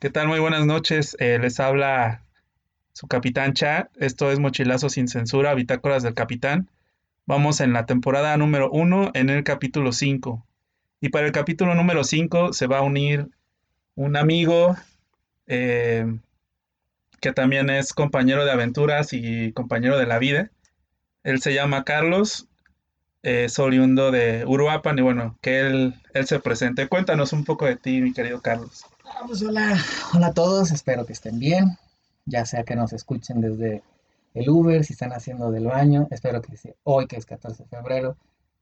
¿Qué tal? Muy buenas noches. Eh, les habla su capitán Cha. Esto es Mochilazo sin censura, Bitácoras del Capitán. Vamos en la temporada número 1, en el capítulo 5. Y para el capítulo número 5 se va a unir un amigo eh, que también es compañero de aventuras y compañero de la vida. Él se llama Carlos, es oriundo de Uruapan y bueno, que él, él se presente. Cuéntanos un poco de ti, mi querido Carlos. Ah, pues hola, hola a todos, espero que estén bien, ya sea que nos escuchen desde el Uber, si están haciendo del baño, espero que hoy que es 14 de febrero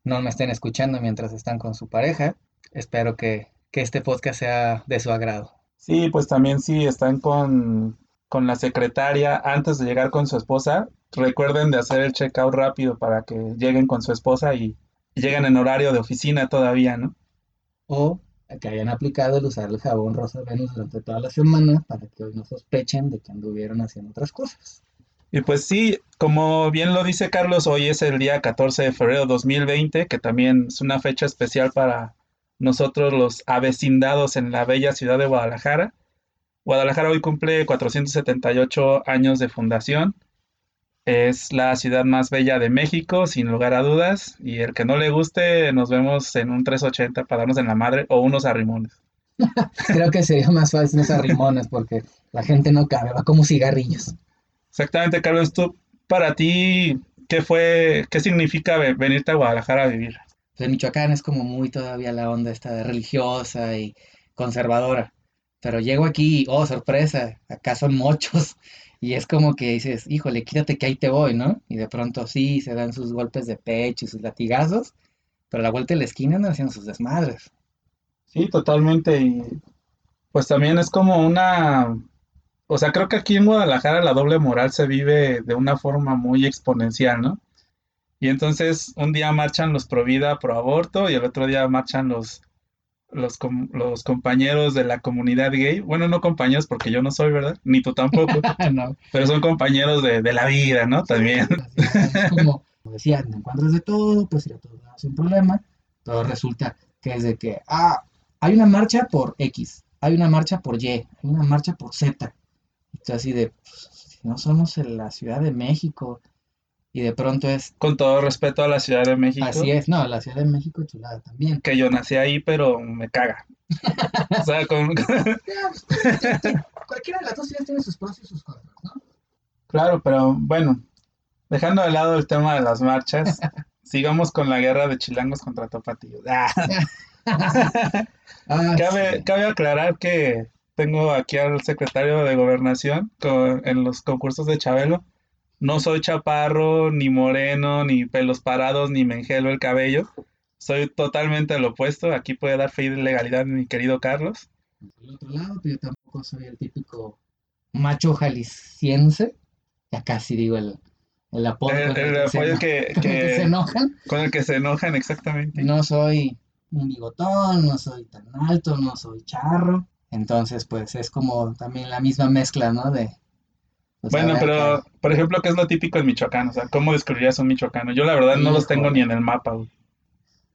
no me estén escuchando mientras están con su pareja, espero que, que este podcast sea de su agrado. Sí, pues también si están con, con la secretaria antes de llegar con su esposa, recuerden de hacer el checkout rápido para que lleguen con su esposa y, lleguen en horario de oficina todavía, ¿no? O que hayan aplicado el usar el jabón rosa Venus durante toda la semana para que hoy no sospechen de que anduvieron haciendo otras cosas. Y pues sí, como bien lo dice Carlos, hoy es el día 14 de febrero de 2020, que también es una fecha especial para nosotros los avecindados en la bella ciudad de Guadalajara. Guadalajara hoy cumple 478 años de fundación es la ciudad más bella de México, sin lugar a dudas. Y el que no le guste, nos vemos en un 380 para darnos en la madre o unos arrimones. Creo que sería más fácil unos arrimones porque la gente no cabe, va como cigarrillos. Exactamente, Carlos. ¿Tú, para ti, qué fue, qué significa venirte a Guadalajara a vivir? Pues Michoacán es como muy todavía la onda esta religiosa y conservadora. Pero llego aquí y, oh, sorpresa, acá son mochos y es como que dices, híjole, quítate que ahí te voy, ¿no? Y de pronto sí, se dan sus golpes de pecho y sus latigazos, pero a la vuelta de la esquina andan haciendo sus desmadres. Sí, totalmente. Y pues también es como una... O sea, creo que aquí en Guadalajara la doble moral se vive de una forma muy exponencial, ¿no? Y entonces un día marchan los pro vida, pro aborto, y el otro día marchan los los, los compañeros de la comunidad gay, bueno, no compañeros porque yo no soy, ¿verdad? Ni tú tampoco, no. pero son compañeros de, la vida, ¿no? También. como, decía, te encuentras de todo, pues ya todo sin problema, pero resulta que es de que, ah, hay una marcha por X, hay una marcha por Y, hay una marcha por Z. Entonces así de, pues, si no somos en la Ciudad de México, y de pronto es... Con todo respeto a la Ciudad de México. Así es, no, la Ciudad de México chulada también. Que yo nací ahí, pero me caga. o sea, con... Cualquiera de las dos ciudades tiene sus pros y sus contras, ¿no? Claro, pero bueno, dejando de lado el tema de las marchas, sigamos con la guerra de chilangos contra topatillos. Ah. Ah, cabe, cabe aclarar que tengo aquí al secretario de gobernación en los concursos de Chabelo no soy chaparro, ni moreno, ni pelos parados, ni me engelo el cabello. Soy totalmente lo opuesto. Aquí puede dar fe de legalidad mi querido Carlos. Por otro lado, yo tampoco soy el típico macho jalisciense. Ya casi digo el, el apodo. El, que, se enojan. Con el que se enojan, exactamente. No soy un bigotón, no soy tan alto, no soy charro. Entonces, pues es como también la misma mezcla, ¿no? De, bueno, pero, por ejemplo, ¿qué es lo típico en Michoacán? O sea, ¿cómo describirías un michoacano? Yo la verdad no los tengo ni en el mapa,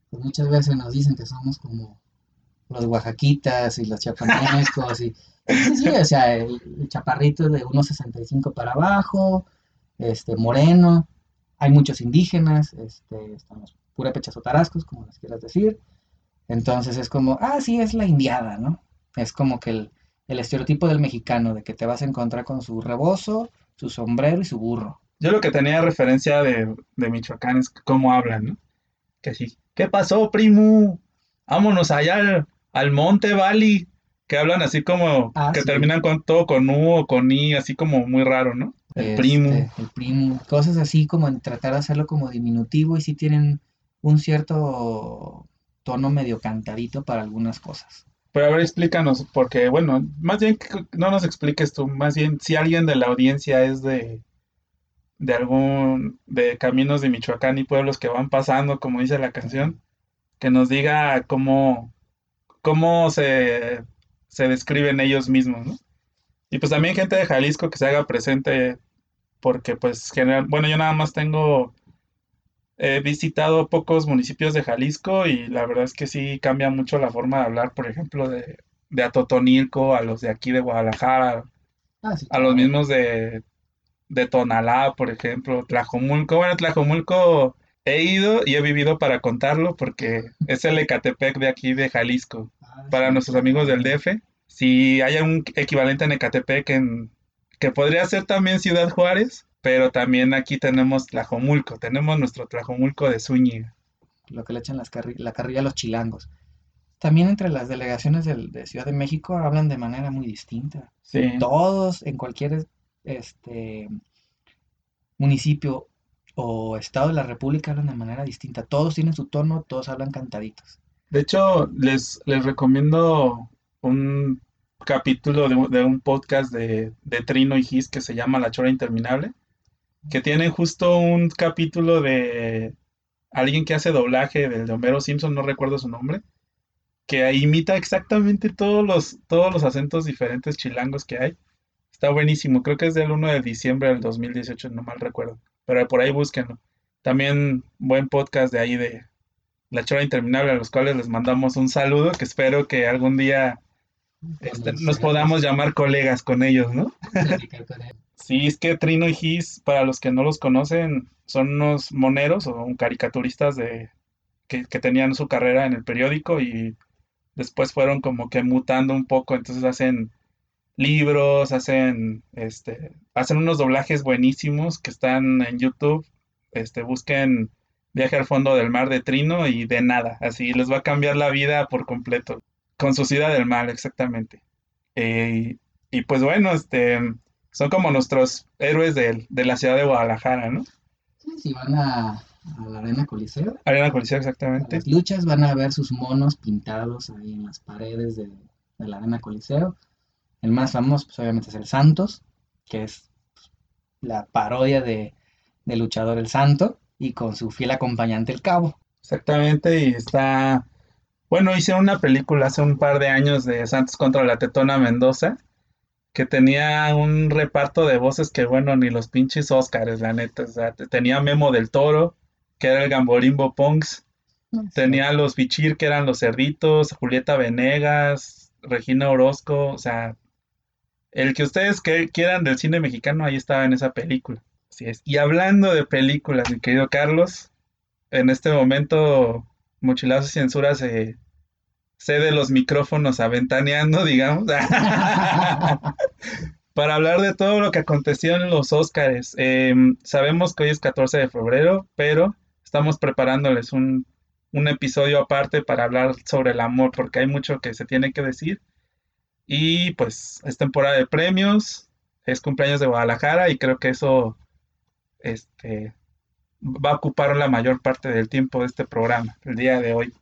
Pues muchas veces nos dicen que somos como los oaxaquitas y los chapanecos y... Sí, sí, o sea, el, chaparrito de 1.65 para abajo, este, moreno, hay muchos indígenas, este, estamos purépechas o tarascos, como les quieras decir. Entonces es como, ah, sí, es la indiada, ¿no? Es como que el, el estereotipo del mexicano, de que te vas a encontrar con su rebozo, su sombrero y su burro. Yo lo que tenía referencia de, Michoacán es cómo hablan, ¿no? Que sí, ¿qué pasó, primo? Vámonos allá al, monte, Bali. Que hablan así como, ah, que terminan con todo con U o con I, así como muy raro, ¿no? El este, primo. El primo. Cosas así como en tratar de hacerlo como diminutivo y sí tienen un cierto tono medio cantadito para algunas cosas. Pero a ver, explícanos, porque bueno, más bien no nos expliques tú, más bien si alguien de la audiencia es de, de algún, de caminos de Michoacán y pueblos que van pasando, como dice la canción, que nos diga cómo, cómo se, se describen ellos mismos, ¿no? Y pues también gente de Jalisco que se haga presente, porque pues general, bueno, yo nada más tengo He visitado pocos municipios de Jalisco y la verdad es que sí cambia mucho la forma de hablar, por ejemplo, de, de Atotonilco, a los de aquí de Guadalajara, Ah, sí, a los mismos de, de Tonalá, por ejemplo, Tlajomulco. Bueno, Tlajomulco he ido y he vivido para contarlo porque es el Ecatepec de aquí de Jalisco. Ah, Para sí, nuestros amigos del. DF, si hay un equivalente en Ecatepec en, que podría ser también Ciudad Juárez, pero también aquí tenemos Tlajomulco, tenemos nuestro Tlajomulco de Zúñiga. Lo que le echan las carri- la carrilla a los chilangos. También entre las delegaciones del- de Ciudad de México hablan de manera muy distinta. Sí, Todos, en cualquier este, municipio o estado de la República hablan de manera distinta. Todos tienen su tono, todos hablan cantaditos. de hecho, les, les recomiendo un capítulo de, un de un podcast de, de Trino y Gis que se llama La Chora Interminable, que tienen justo un capítulo de alguien que hace doblaje del de Homero Simpson, no recuerdo su nombre, que imita exactamente todos los, todos los acentos diferentes chilangos que hay. Está buenísimo, creo que es del 1 de diciembre del 2018, no mal recuerdo. Pero por ahí búsquenlo. También buen podcast de ahí de La Chora Interminable, a los cuales les mandamos un saludo, que espero que algún día este, nos podamos llamar colegas con ellos, ¿no? Sí, es que Trino y Gis, para los que no los conocen, son unos moneros o caricaturistas de, que, que tenían su carrera en el periódico y después fueron como que mutando un poco, entonces hacen libros, hacen este, hacen unos doblajes buenísimos que están en YouTube. Este, busquen Viaje al fondo del mar de Trino y de nada, así les va a cambiar la vida por completo. Con su ciudad del mar, exactamente. Eh, y pues bueno, este, son como nuestros héroes de, de la ciudad de Guadalajara, ¿no? Sí, si van a, a la Arena Coliseo, Arena Coliseo, exactamente. las luchas van a ver sus monos pintados ahí en las paredes de, de la Arena Coliseo. El más famoso, pues obviamente es el Santos, que es pues, la parodia de, de Luchador el Santo, y con su fiel acompañante el Cabo. Exactamente, y está... Bueno, hice una película hace un par de años de Santos contra la Tetona Mendoza, que tenía un reparto de voces que, bueno, ni los pinches Óscares, la neta. O sea, te- tenía Memo del Toro, que era el Gamborimbo Punks, tenía a los Bichir, que eran los cerditos, Julieta Venegas, Regina Orozco, o sea, el que ustedes que- quieran del cine mexicano, ahí estaba en esa película. Así es. Y hablando de películas, mi querido Carlos, en este momento Mochilazo y Censura se cede los micrófonos aventaneando, digamos, para hablar de todo lo que aconteció en los Óscares. Eh, sabemos que hoy es 14 de febrero, pero estamos preparándoles un, un episodio aparte para hablar sobre el amor, porque hay mucho que se tiene que decir. Y pues es temporada de premios, es cumpleaños de Guadalajara y creo que eso este, va a ocupar la mayor parte del tiempo de este programa, el día de hoy.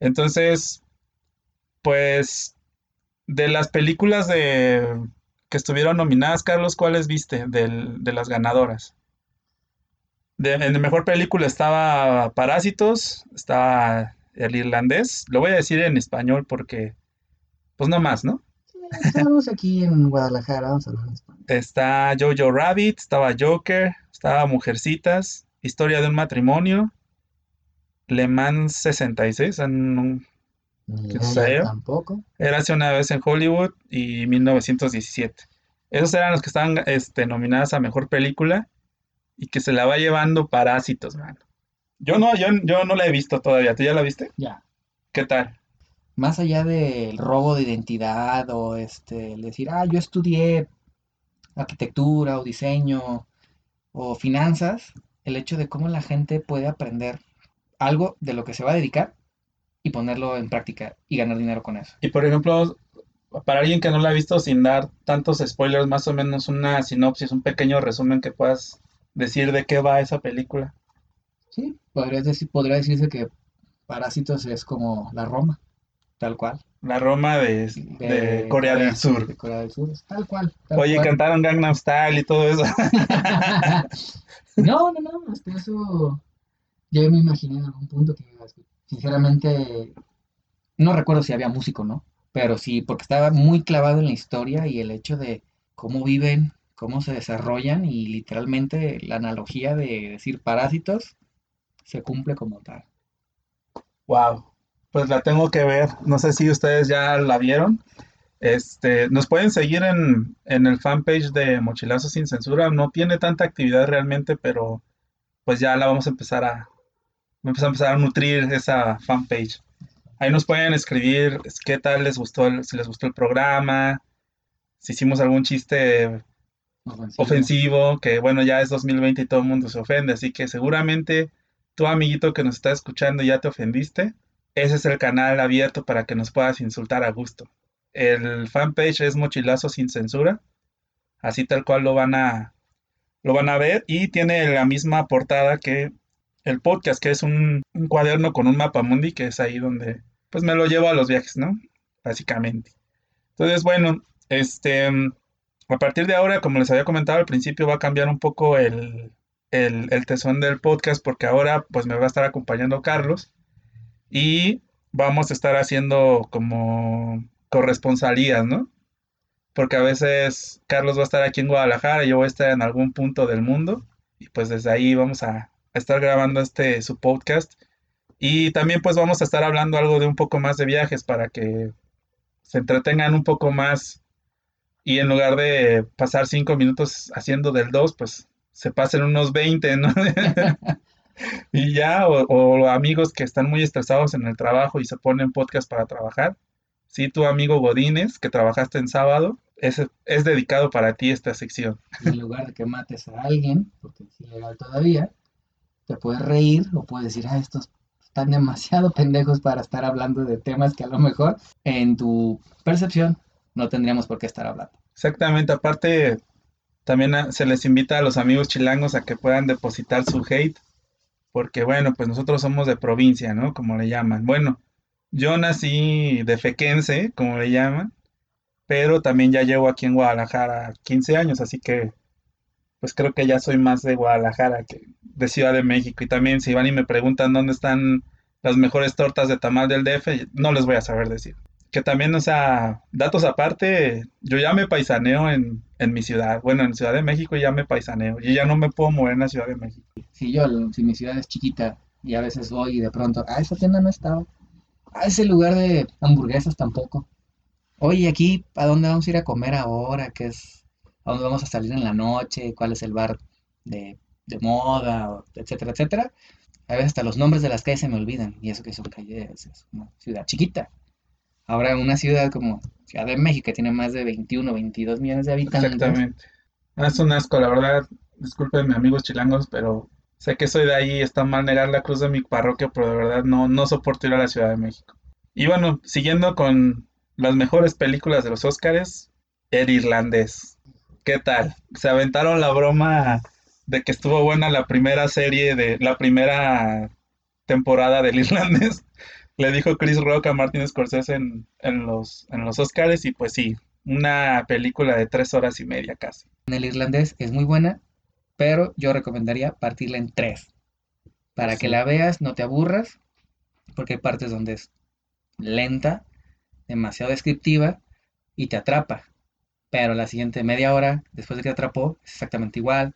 Entonces, pues de las películas de que estuvieron nominadas, Carlos, ¿cuáles viste del- de las ganadoras? De, en mejor película estaba Parásitos, estaba El Irlandés, lo voy a decir en español porque, pues no más, ¿no? Estamos aquí en Guadalajara, vamos a hablar en español. Está Jojo Rabbit, estaba Joker, estaba Mujercitas, Historia de un matrimonio, Le Mans 66, en- Ni ¿Qué idea, sé yo? tampoco. Érase una vez en Hollywood y 1917. Esos eran los que estaban este, nominadas a mejor película y que se la va llevando Parásitos, man. Yo no, yo, yo no la he visto todavía. ¿Tú ya la viste? Ya. ¿Qué tal? Más allá del robo de identidad o este, el decir, ah, yo estudié arquitectura o diseño o finanzas, el hecho de cómo la gente puede aprender algo de lo que se va a dedicar y ponerlo en práctica y ganar dinero con eso. Y por ejemplo, para alguien que no la ha visto, sin dar tantos spoilers, más o menos una sinopsis, un pequeño resumen que puedas decir de qué va esa película. Sí, podrías decir, podría decirse que Parásitos es como la Roma, tal cual. La Roma de, de Corea del Sur. De Corea del Sur, tal cual. tal Oye, cual. cantaron Gangnam Style y todo eso. No, no, no, hasta eso yo me imaginé en algún punto que sinceramente no recuerdo si había músico, ¿no? Pero sí, porque estaba muy clavado en la historia y el hecho de cómo viven, cómo se desarrollan y literalmente la analogía de decir parásitos se cumple como tal. Wow. pues la tengo que ver. No sé si ustedes ya la vieron. Este, nos pueden seguir en, en el fanpage de Mochilazo sin Censura. No tiene tanta actividad realmente, pero pues ya la vamos a empezar a, vamos a empezar a nutrir esa fanpage. Ahí nos pueden escribir qué tal les gustó, el- si les gustó el programa, si hicimos algún chiste Ofensivo. ofensivo, que bueno, ya es 2020 y todo el mundo se ofende, así que seguramente tu amiguito que nos está escuchando ya te ofendiste. Ese es el canal abierto para que nos puedas insultar a gusto. El fanpage es Mochilazo sin censura, así tal cual lo van a lo van a ver y tiene la misma portada que el podcast, que es un, cuaderno con un mapa mundi, que es ahí donde pues me lo llevo a los viajes, ¿no? Básicamente. Entonces, bueno, este a partir de ahora, como les había comentado al principio, va a cambiar un poco el, el, el tesón del podcast porque ahora pues me va a estar acompañando Carlos y vamos a estar haciendo como corresponsalías, ¿no? Porque a veces Carlos va a estar aquí en Guadalajara yo voy a estar en algún punto del mundo y pues desde ahí vamos a, a estar grabando este su podcast y también pues vamos a estar hablando algo de un poco más de viajes para que se entretengan un poco más y en lugar de pasar cinco minutos haciendo del 2, pues se pasen unos 20, ¿no? y ya, o, amigos que están muy estresados en el trabajo y se ponen podcast para trabajar. Sí, tu amigo Godínez, que trabajaste en sábado, es, es dedicado para ti esta sección. En lugar de que mates a alguien, porque es ilegal todavía, puedes reír o puedes decir, ah, estos están demasiado pendejos para estar hablando de temas que a lo mejor en tu percepción no tendríamos por qué estar hablando. Exactamente, aparte también a- se les invita a los amigos chilangos a que puedan depositar su hate, porque bueno, pues nosotros somos de provincia, ¿no? Como le llaman. Bueno, yo nací de Fequense, como le llaman, pero también ya llevo aquí en Guadalajara 15 años, así que pues creo que ya soy más de Guadalajara que de Ciudad de México. Y también si van y me preguntan dónde están las mejores tortas de tamal del DF, no les voy a saber decir. Que también, o sea, datos aparte, yo ya me paisaneo en, en mi ciudad. Bueno, en Ciudad de México ya me paisaneo. Yo ya no me puedo mover en la Ciudad de México. Si yo, si mi ciudad es chiquita y a veces voy y de pronto, ah, esa tienda no estaba. Ah, ese lugar de hamburguesas tampoco. Oye, aquí, ¿a dónde vamos a ir a comer ahora? ¿Qué es? ¿A dónde vamos a salir en la noche? ¿Cuál es el bar de, de moda? o etcétera, etcétera. A veces hasta los nombres de las calles se me olvidan. Y eso que son calles, es una ciudad chiquita. Ahora una ciudad como Ciudad de México, que tiene más de 21, 22 millones de habitantes. Exactamente. Ah, Es un asco, la verdad. Discúlpenme, amigos chilangos, pero sé que soy de ahí. Está mal negar la cruz de mi parroquia, pero de verdad no, no soporto ir a la Ciudad de México. Y bueno, siguiendo con las mejores películas de los Óscares, El Irlandés. ¿Qué tal? Se aventaron la broma de que estuvo buena la primera serie de la primera temporada del Irlandés. Le dijo Chris Rock a Martin Scorsese en, en los, en los Óscares y pues sí, una película de tres horas y media casi. En el irlandés es muy buena, pero yo recomendaría partirla en tres. Para que la veas, no te aburras, porque hay partes donde es lenta, demasiado descriptiva y te atrapa. Pero la siguiente media hora, después de que atrapó, es exactamente igual.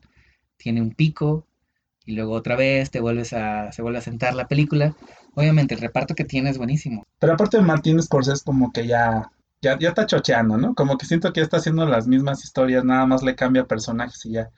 Tiene un pico y luego otra vez te vuelves a, se vuelve a sentar la película. Obviamente el reparto que tiene es buenísimo. Pero aparte de Martin Scorsese como que ya, ya, ya está chocheando, ¿no? Como que siento que ya está haciendo las mismas historias, nada más le cambia personajes y ya.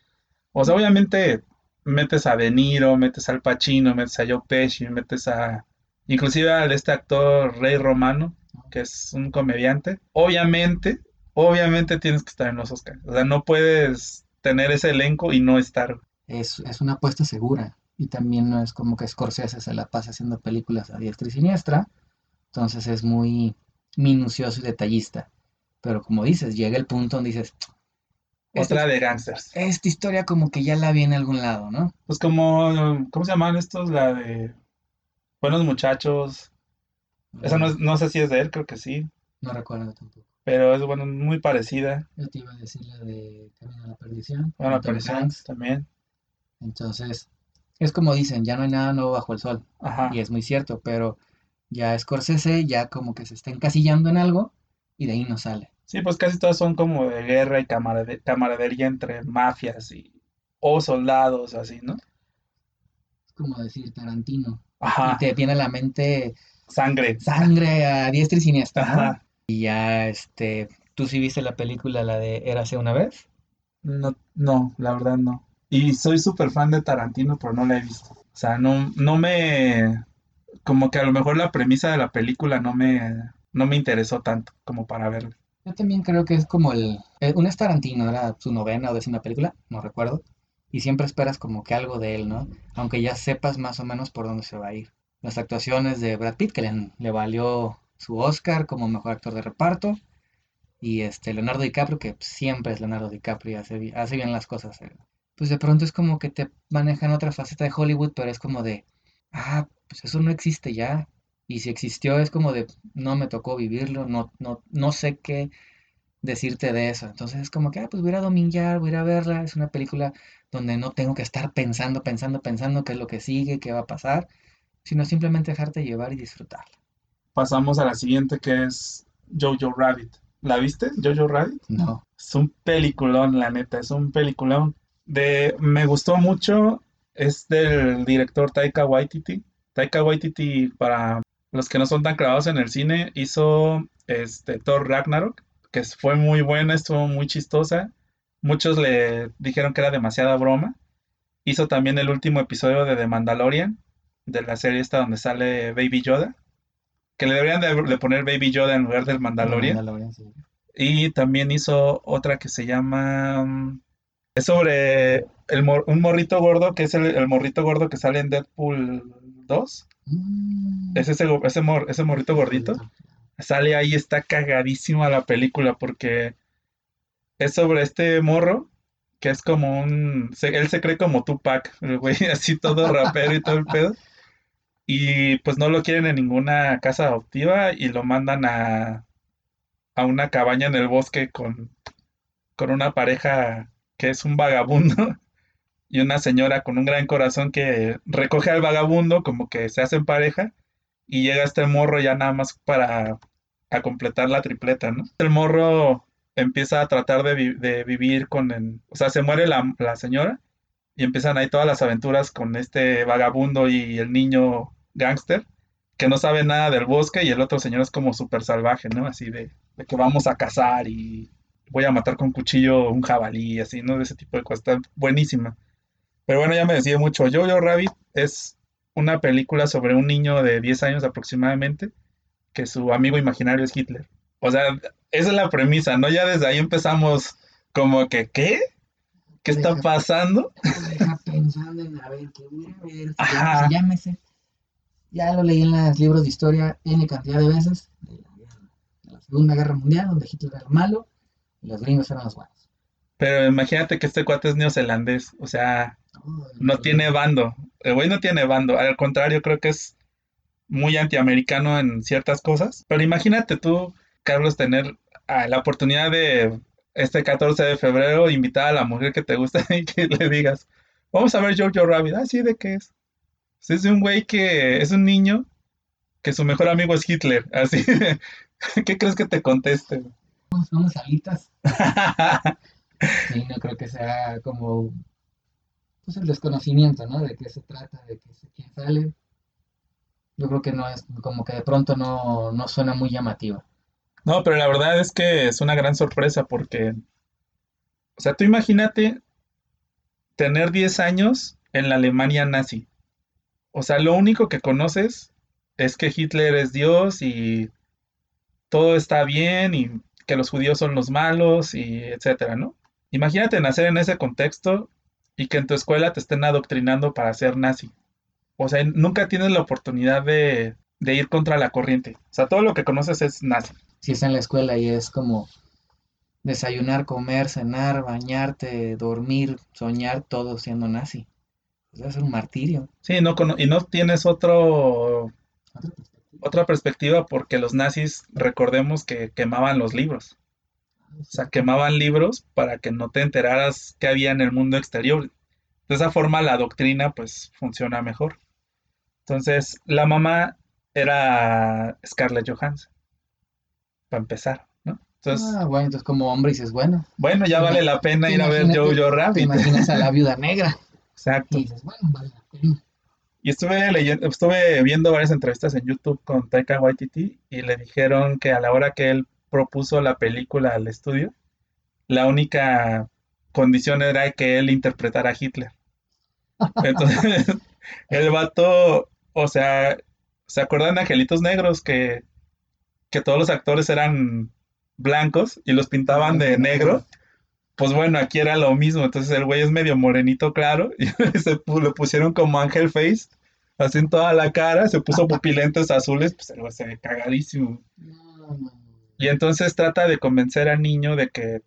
O sea, obviamente metes a De Niro, metes al Pacino, metes a Joe Pesci, metes a... Inclusive a este actor Rey Romano, que es un comediante. Obviamente, obviamente tienes que estar en los Oscars. O sea, no puedes tener ese elenco y no estar. Es, es una apuesta segura. Y también no es como que Scorsese se la pasa haciendo películas a diestra y siniestra. Entonces es muy minucioso y detallista. Pero como dices, llega el punto donde dices, Otra de gangsters. esta historia como que ya la vi en algún lado, ¿no? Pues como, ¿cómo se llaman estos? La de Buenos Muchachos. Esa no, es- no sé si es de él, creo que sí. No recuerdo tampoco. Pero es bueno, muy parecida. Yo te iba a decir la de Camino a la Perdición. Bueno, parecida Hanks. también. Entonces, es como dicen, ya no hay nada nuevo bajo el sol. Ajá. Y es muy cierto, pero ya Scorsese ya como que se está encasillando en algo y de ahí no sale. Sí, pues casi todas son como de guerra y camarade- camaradería entre mafias y o soldados, así, ¿no? Es como decir Tarantino. Y Ajá. te viene a la mente sangre. Sangre a diestra y siniestra. ¿no? Y ya, este, ¿tú sí viste la película, la de Érase una vez? No, no, la verdad no. Y soy súper fan de Tarantino, pero no la he visto. O sea, no, no me... Como que a lo mejor la premisa de la película no me, no me interesó tanto como para verla. Yo también creo que es como el... eh, Un es Tarantino, era su novena o décima película, no recuerdo. Y siempre esperas como que algo de él, ¿no? Aunque ya sepas más o menos por dónde se va a ir. Las actuaciones de Brad Pitt, que le, le valió su Oscar como mejor actor de reparto. Y este Leonardo DiCaprio, que siempre es Leonardo DiCaprio y hace, bi- hace bien las cosas. eh. Pues de pronto es como que te manejan otra faceta de Hollywood, pero es como de, ah, pues eso no existe ya. Y si existió es como de, no me tocó vivirlo, no, no, no sé qué decirte de eso. Entonces es como que, ah, pues voy a dominguear, voy a verla. Es una película donde no tengo que estar pensando, pensando, pensando qué es lo que sigue, qué va a pasar, sino simplemente dejarte llevar y disfrutarla. Pasamos a la siguiente que es Jojo Rabbit. ¿La viste? Jojo Rabbit. No. Es un peliculón, la neta, es un peliculón. De, me gustó mucho, es del director Taika Waititi. Taika Waititi, para los que no son tan clavados en el cine, hizo este, Thor Ragnarok, que fue muy buena, estuvo muy chistosa. Muchos le dijeron que era demasiada broma. Hizo también el último episodio de The Mandalorian, de la serie esta donde sale Baby Yoda, que le deberían de, de poner Baby Yoda en lugar del Mandalorian. Mandalorian, sí. Y también hizo otra que se llama... mm, Es sobre el mor- un morrito gordo, que es el, el morrito gordo que sale en Deadpool 2. Mm. Es ese, ese, mor- ese morrito gordito. Sale ahí, está cagadísima la película porque es sobre este morro que es como un... se- él se cree como Tupac, el güey así todo rapero y todo el pedo. Y pues no lo quieren en ninguna casa adoptiva y lo mandan a, a una cabaña en el bosque con, con una pareja que es un vagabundo y una señora con un gran corazón que recoge al vagabundo como que se hacen pareja y llega este morro ya nada más para a completar la tripleta, ¿no? El morro empieza a tratar de, de vivir con el, o sea, se muere la, la señora y empiezan ahí todas las aventuras con este vagabundo y el niño gángster que no sabe nada del bosque y el otro señor es como súper salvaje, ¿no? Así de, de que vamos a cazar y voy a matar con cuchillo un jabalí, así, ¿no? De ese tipo de cosas. Está buenísima. Pero bueno, ya me decía mucho. Jojo Rabbit es una película sobre un niño de 10 años aproximadamente que su amigo imaginario es Hitler. O sea, esa es la premisa, ¿no? Ya desde ahí empezamos como que, ¿qué? ¿Qué está Deja- pasando? deja pensando en a ver qué voy a ver, si Ajá. ya, ya me sé. Ya lo leí en los libros de historia N cantidad de veces de la, guerra- de la Segunda Guerra Mundial, donde Hitler era malo y los gringos eran los buenos. Pero imagínate que este cuate es neozelandés, o sea, Oh, no tiene bando. El güey no tiene bando. Al contrario, creo que es muy antiamericano en ciertas cosas. Pero imagínate tú, Carlos, tener ah, la oportunidad de este 14 de febrero invitar a la mujer que te gusta y que le digas, vamos a ver Jojo Rabbit. Ah, sí, ¿de qué es? Es de un güey que es un niño que su mejor amigo es Hitler. Así, ¿qué crees que te conteste? unas- alitas. Sí, no creo que sea como pues el desconocimiento, ¿no? De qué se trata, de qué quién sale. Yo creo que no es como que de pronto no, no suena muy llamativa. No, pero la verdad es que es una gran sorpresa porque, o sea, tú imagínate tener 10 años en la Alemania nazi. O sea, lo único que conoces es que Hitler es Dios y todo está bien y que los judíos son los malos y etcétera, ¿no? Imagínate nacer en ese contexto y que en tu escuela te estén adoctrinando para ser nazi. O sea, nunca tienes la oportunidad de, de ir contra la corriente. O sea, todo lo que conoces es nazi. Si es en la escuela y es como desayunar, comer, cenar, bañarte, dormir, soñar, todo siendo nazi. Pues debe ser un martirio. Sí, no y no tienes otro, Otra perspectiva. porque los nazis, recordemos que quemaban los libros. O sea, quemaban libros para que no te enteraras qué había en el mundo exterior. De esa forma la doctrina pues funciona mejor. Entonces, la mamá era Scarlett Johansson, para empezar, ¿no? Entonces, Ah, bueno, entonces como hombre dices, bueno, bueno, ya te vale la pena te ir a ver Jojo te Rabbit. imaginas a la viuda negra Exacto. y dices, bueno, vale la pena. Y estuve leyendo, estuve viendo varias entrevistas en YouTube con Taika Waititi y le dijeron que a la hora que él propuso la película al estudio, la única condición era que él interpretara a Hitler. Entonces, el vato, o sea, ¿se acuerdan de Angelitos Negros que, que todos los actores eran blancos y los pintaban de negro? Pues bueno, aquí era lo mismo. Entonces el güey es medio morenito, claro, y se lo pusieron como Ángel Face, así en toda la cara, se puso pupilentes azules, pues el güey se ve cagadísimo. Y entonces trata de convencer al niño de que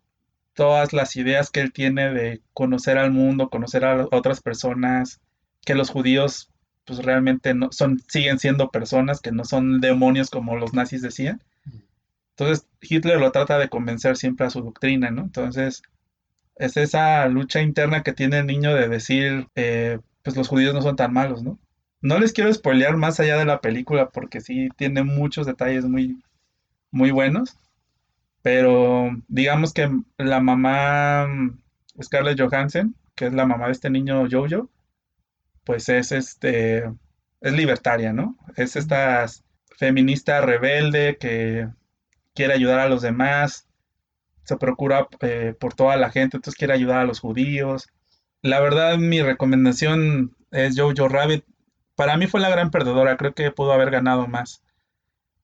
todas las ideas que él tiene de conocer al mundo, conocer a otras personas, que los judíos pues realmente no son siguen siendo personas que no son demonios como los nazis decían. Entonces Hitler lo trata de convencer siempre a su doctrina, ¿no? Entonces es esa lucha interna que tiene el niño de decir, eh, pues los judíos no son tan malos, ¿no? No les quiero spoilear más allá de la película porque sí tiene muchos detalles muy, muy buenos. Pero digamos que la mamá Scarlett Johansson, que es la mamá de este niño Jojo, pues es este es libertaria, ¿no? Es esta feminista rebelde que quiere ayudar a los demás, se procura eh, por toda la gente, entonces quiere ayudar a los judíos. La verdad, mi recomendación es Jojo Rabbit. Para mí fue la gran perdedora, creo que pudo haber ganado más.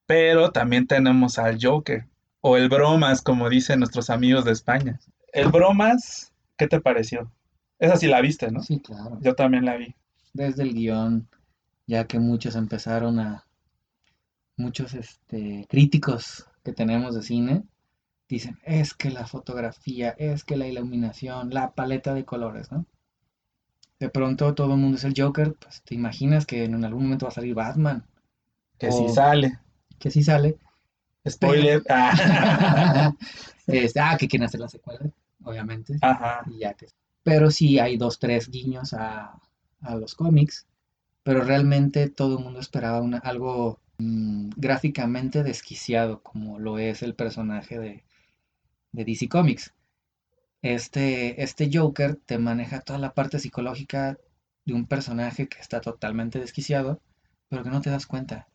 Pero también tenemos al Joker, o el Bromas, como dicen nuestros amigos de España. El Bromas, ¿qué te pareció? Esa sí la viste, ¿no? Sí, claro. Yo también la vi. Desde el guion, ya que muchos empezaron a, muchos este, críticos que tenemos de cine, dicen, es que la fotografía, es que la iluminación, la paleta de colores, ¿no? De pronto todo el mundo es el Joker, pues te imaginas que en algún momento va a salir Batman. Que sí sale. Que sí sale. Spoiler. ah, este, ah que quieren hacer la secuela, obviamente. Ajá. ya que... Pero sí hay dos, tres guiños a, a los cómics, pero realmente todo el mundo esperaba una, algo mm, gráficamente desquiciado, como lo es el personaje de, de DC Comics. Este, este Joker te maneja toda la parte psicológica de un personaje que está totalmente desquiciado, pero que no te das cuenta.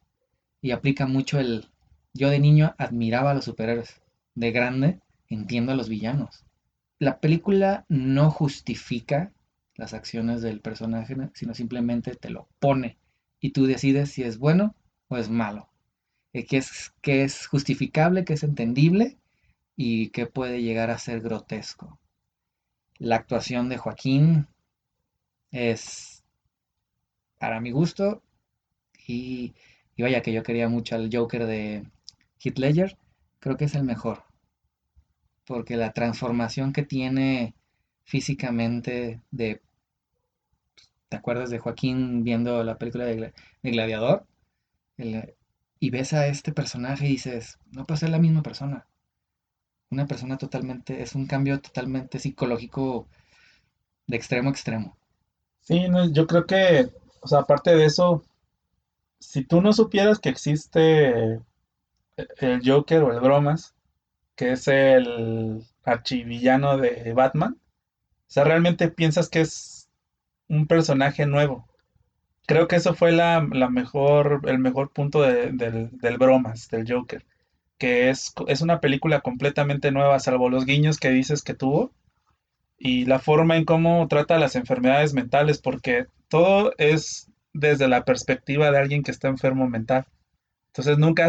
Y aplica mucho el... Yo de niño admiraba a los superhéroes. De grande entiendo a los villanos. La película no justifica las acciones del personaje, sino simplemente te lo pone y tú decides si es bueno o es malo. Eh, que es, que es justificable, que es entendible y que puede llegar a ser grotesco. La actuación de Joaquín es, para mi gusto, y, vaya que yo quería mucho al Joker de Heath Ledger, creo que es el mejor. Porque la transformación que tiene físicamente de... ¿Te acuerdas de Joaquín viendo la película de, Gladiador? y ves a este personaje y dices, no puede ser la misma persona una persona totalmente, es un cambio totalmente psicológico de extremo a extremo. Sí, yo creo que, o sea, aparte de eso, si tú no supieras que existe el Joker o el Bromas, que es el archivillano de Batman, o sea, realmente piensas que es un personaje nuevo. Creo que eso fue la, mejor, el mejor punto del, del Bromas, del Joker que es, es una película completamente nueva, salvo los guiños que dices que tuvo, y la forma en cómo trata las enfermedades mentales, porque todo es desde la perspectiva de alguien que está enfermo mental. Entonces nunca,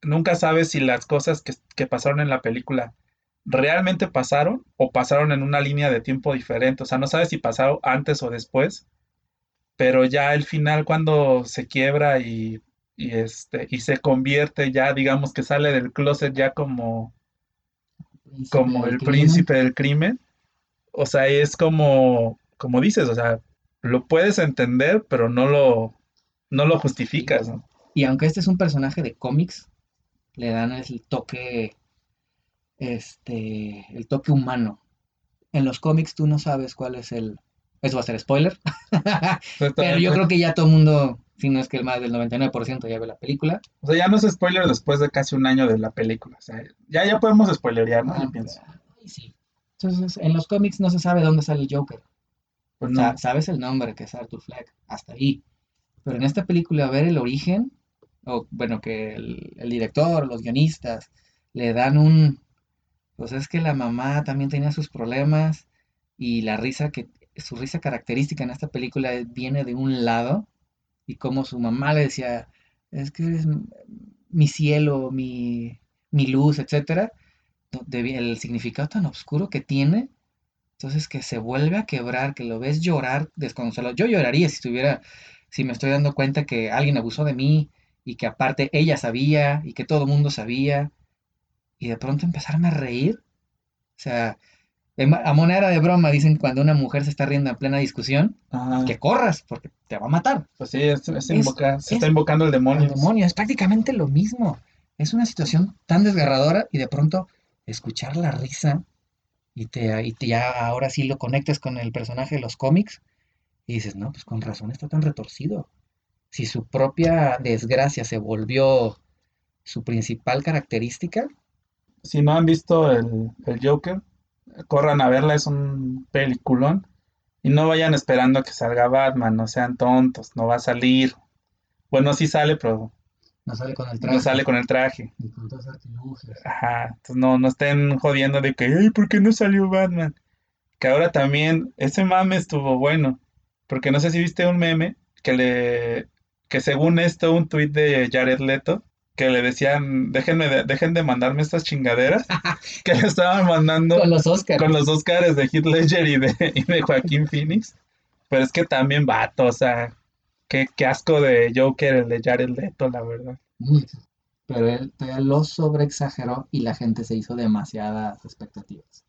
nunca sabes si las cosas que, que pasaron en la película realmente pasaron o pasaron en una línea de tiempo diferente. O sea, no sabes si pasaron antes o después, pero ya el final cuando se quiebra y y este y se convierte ya digamos que sale del closet ya como como el príncipe del crimen. O sea es como como dices o sea lo puedes entender pero no lo no lo justificas y aunque este es un personaje de cómics le dan el toque este el toque humano. En los cómics tú no sabes cuál es el eso va a ser spoiler. Pero yo creo que ya todo el mundo si no es que el más del 99% ya ve la película. O sea, ya no es spoiler después de casi un año de la película. O sea, ya, ya podemos spoilerear, ¿no? Ah, pienso. Sí. Entonces, en los cómics no se sabe dónde sale el Joker. Pues no. sabes el nombre, que es Arthur Fleck, hasta ahí. Pero en esta película ver el origen, o bueno, que el, el director, los guionistas, le dan un... Pues es que la mamá también tenía sus problemas y la risa que... Su risa característica en esta película viene de un lado y como su mamá le decía, es que eres mi cielo, mi, mi luz, de- el significado tan oscuro que tiene, entonces que se vuelve a quebrar, que lo ves llorar desconsolado. Yo lloraría si estuviera, si me estoy dando cuenta que alguien abusó de mí y que aparte ella sabía y que todo el mundo sabía y de pronto empezarme a reír. O sea, a manera de broma dicen cuando una mujer se está riendo en plena discusión, Ajá. que corras porque te va a matar. Pues sí, es- es Es- invoca- se está es- invocando el El demonio. demonio es prácticamente lo mismo. Es una situación tan desgarradora y de pronto escuchar la risa y te, y te ya ahora sí lo conectas con el personaje de los cómics y dices, no, pues con razón está tan retorcido. Si su propia desgracia se volvió su principal característica, Si no han visto el, el Joker, corran a verla, es un peliculón. Y no vayan esperando a que salga Batman, no sean tontos, no va a salir. Bueno, sí sale, pero no sale con el no traje sale con el traje. y con artilugios. Ajá, entonces no, no estén jodiendo de que, ay, ¿por qué no salió Batman? Que ahora también, ese mame estuvo bueno, porque no sé si viste un meme que le, que según esto, un tuit de Jared Leto, que le decían, déjenme de, dejen de mandarme estas chingaderas, que le estaban mandando Con los Oscars. con los Oscars de Heath Ledger y de, y de Joaquín Phoenix, pero es que también vato, o sea, qué, qué asco de Joker el de Jared Leto, la verdad. Pero él todavía lo sobreexageró y la gente se hizo demasiadas expectativas.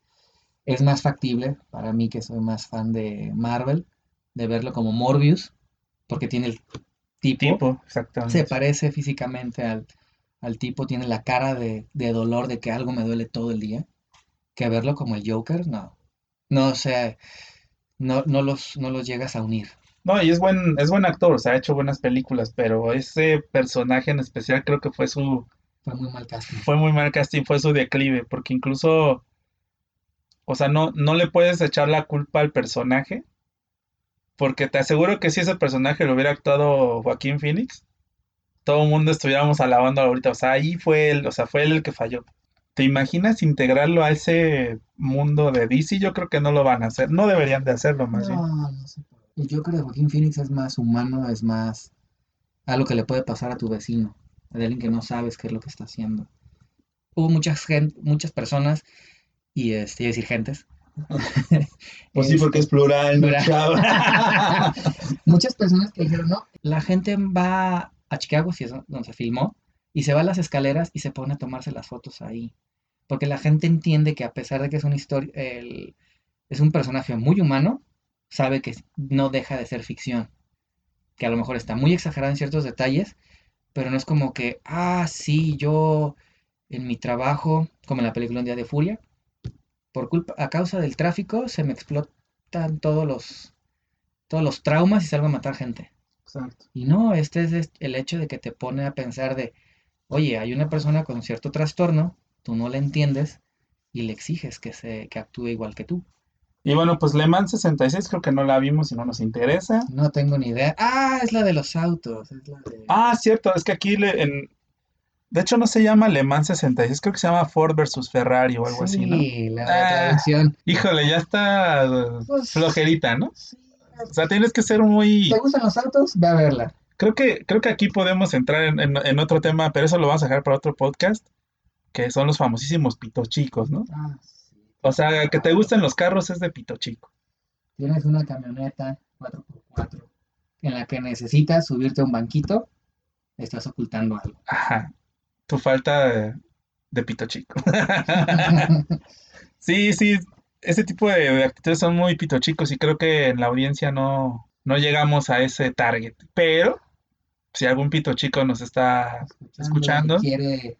Es más factible para mí, que soy más fan de Marvel, de verlo como Morbius, porque tiene el tipo, Tipo, se exactamente. parece físicamente al, al tipo, tiene la cara de, de dolor de que algo me duele todo el día, que verlo como el Joker, no. No, o sea, no, no los, no los llegas a unir. No, y es buen, es buen actor, o sea, ha hecho buenas películas, pero ese personaje en especial creo que fue su, Fue muy mal casting. fue muy mal casting, fue su declive, porque incluso, o sea, no, no le puedes echar la culpa al personaje, porque te aseguro que si ese personaje lo hubiera actuado Joaquín Phoenix, todo el mundo estuviéramos alabando ahorita, o sea, ahí fue él, o sea, fue él el que falló. ¿Te imaginas integrarlo a ese mundo de DC? Yo creo que no lo van a hacer, no deberían de hacerlo más bien. No, no sé. El Joker de Joaquín Phoenix es más humano, es más algo que le puede pasar a tu vecino, de alguien que no sabes qué es lo que está haciendo. Hubo muchas gen- muchas personas, y este, a decir gentes. Pues sí, porque es plural, ¿no, Plural. Muchas personas que dijeron, no, la gente va a Chicago, si es donde se filmó, y se va a las escaleras y se pone a tomarse las fotos ahí. Porque la gente entiende que a pesar de que es una historia, es un personaje muy humano, sabe que no deja de ser ficción. Que a lo mejor está muy exagerado en ciertos detalles, pero no es como que, ah, sí, yo en mi trabajo, como en la película Un Día de Furia, por culpa, a causa del tráfico, se me explotan todos los, todos los traumas y salgo a matar gente. Exacto. Y no, este es es el hecho de que te pone a pensar de, oye, hay una persona con cierto trastorno, tú no la entiendes y le exiges que se, que actúe igual que tú. Y bueno, pues Le Mans 66 creo que no la vimos y no nos interesa. No tengo ni idea. Ah, es la de los autos, es la de... Ah, cierto, es que aquí le- en... De hecho no se llama Le Mans 66, creo que se llama Ford versus Ferrari o algo así, ¿no? Sí, la, Ah. traducción. Híjole, ya está Pues, flojerita, ¿no? sí, O sea, tienes que ser muy... ¿Te gustan los autos? Ve a verla. Creo que, creo que aquí podemos entrar en, en- en otro tema, pero eso lo vamos a dejar para otro podcast, que son los famosísimos pito chicos, ¿no? Ah, sí. O sea, que te gusten los carros es de pito chico. Tienes una camioneta 4x4 en la que necesitas subirte a un banquito, estás ocultando algo. Ajá. Tu falta de, de pito chico. Sí, sí, ese tipo de, de actitudes son muy pito chicos y creo que en la audiencia no, no llegamos a ese target. Pero si algún pito chico nos está escuchando, quiere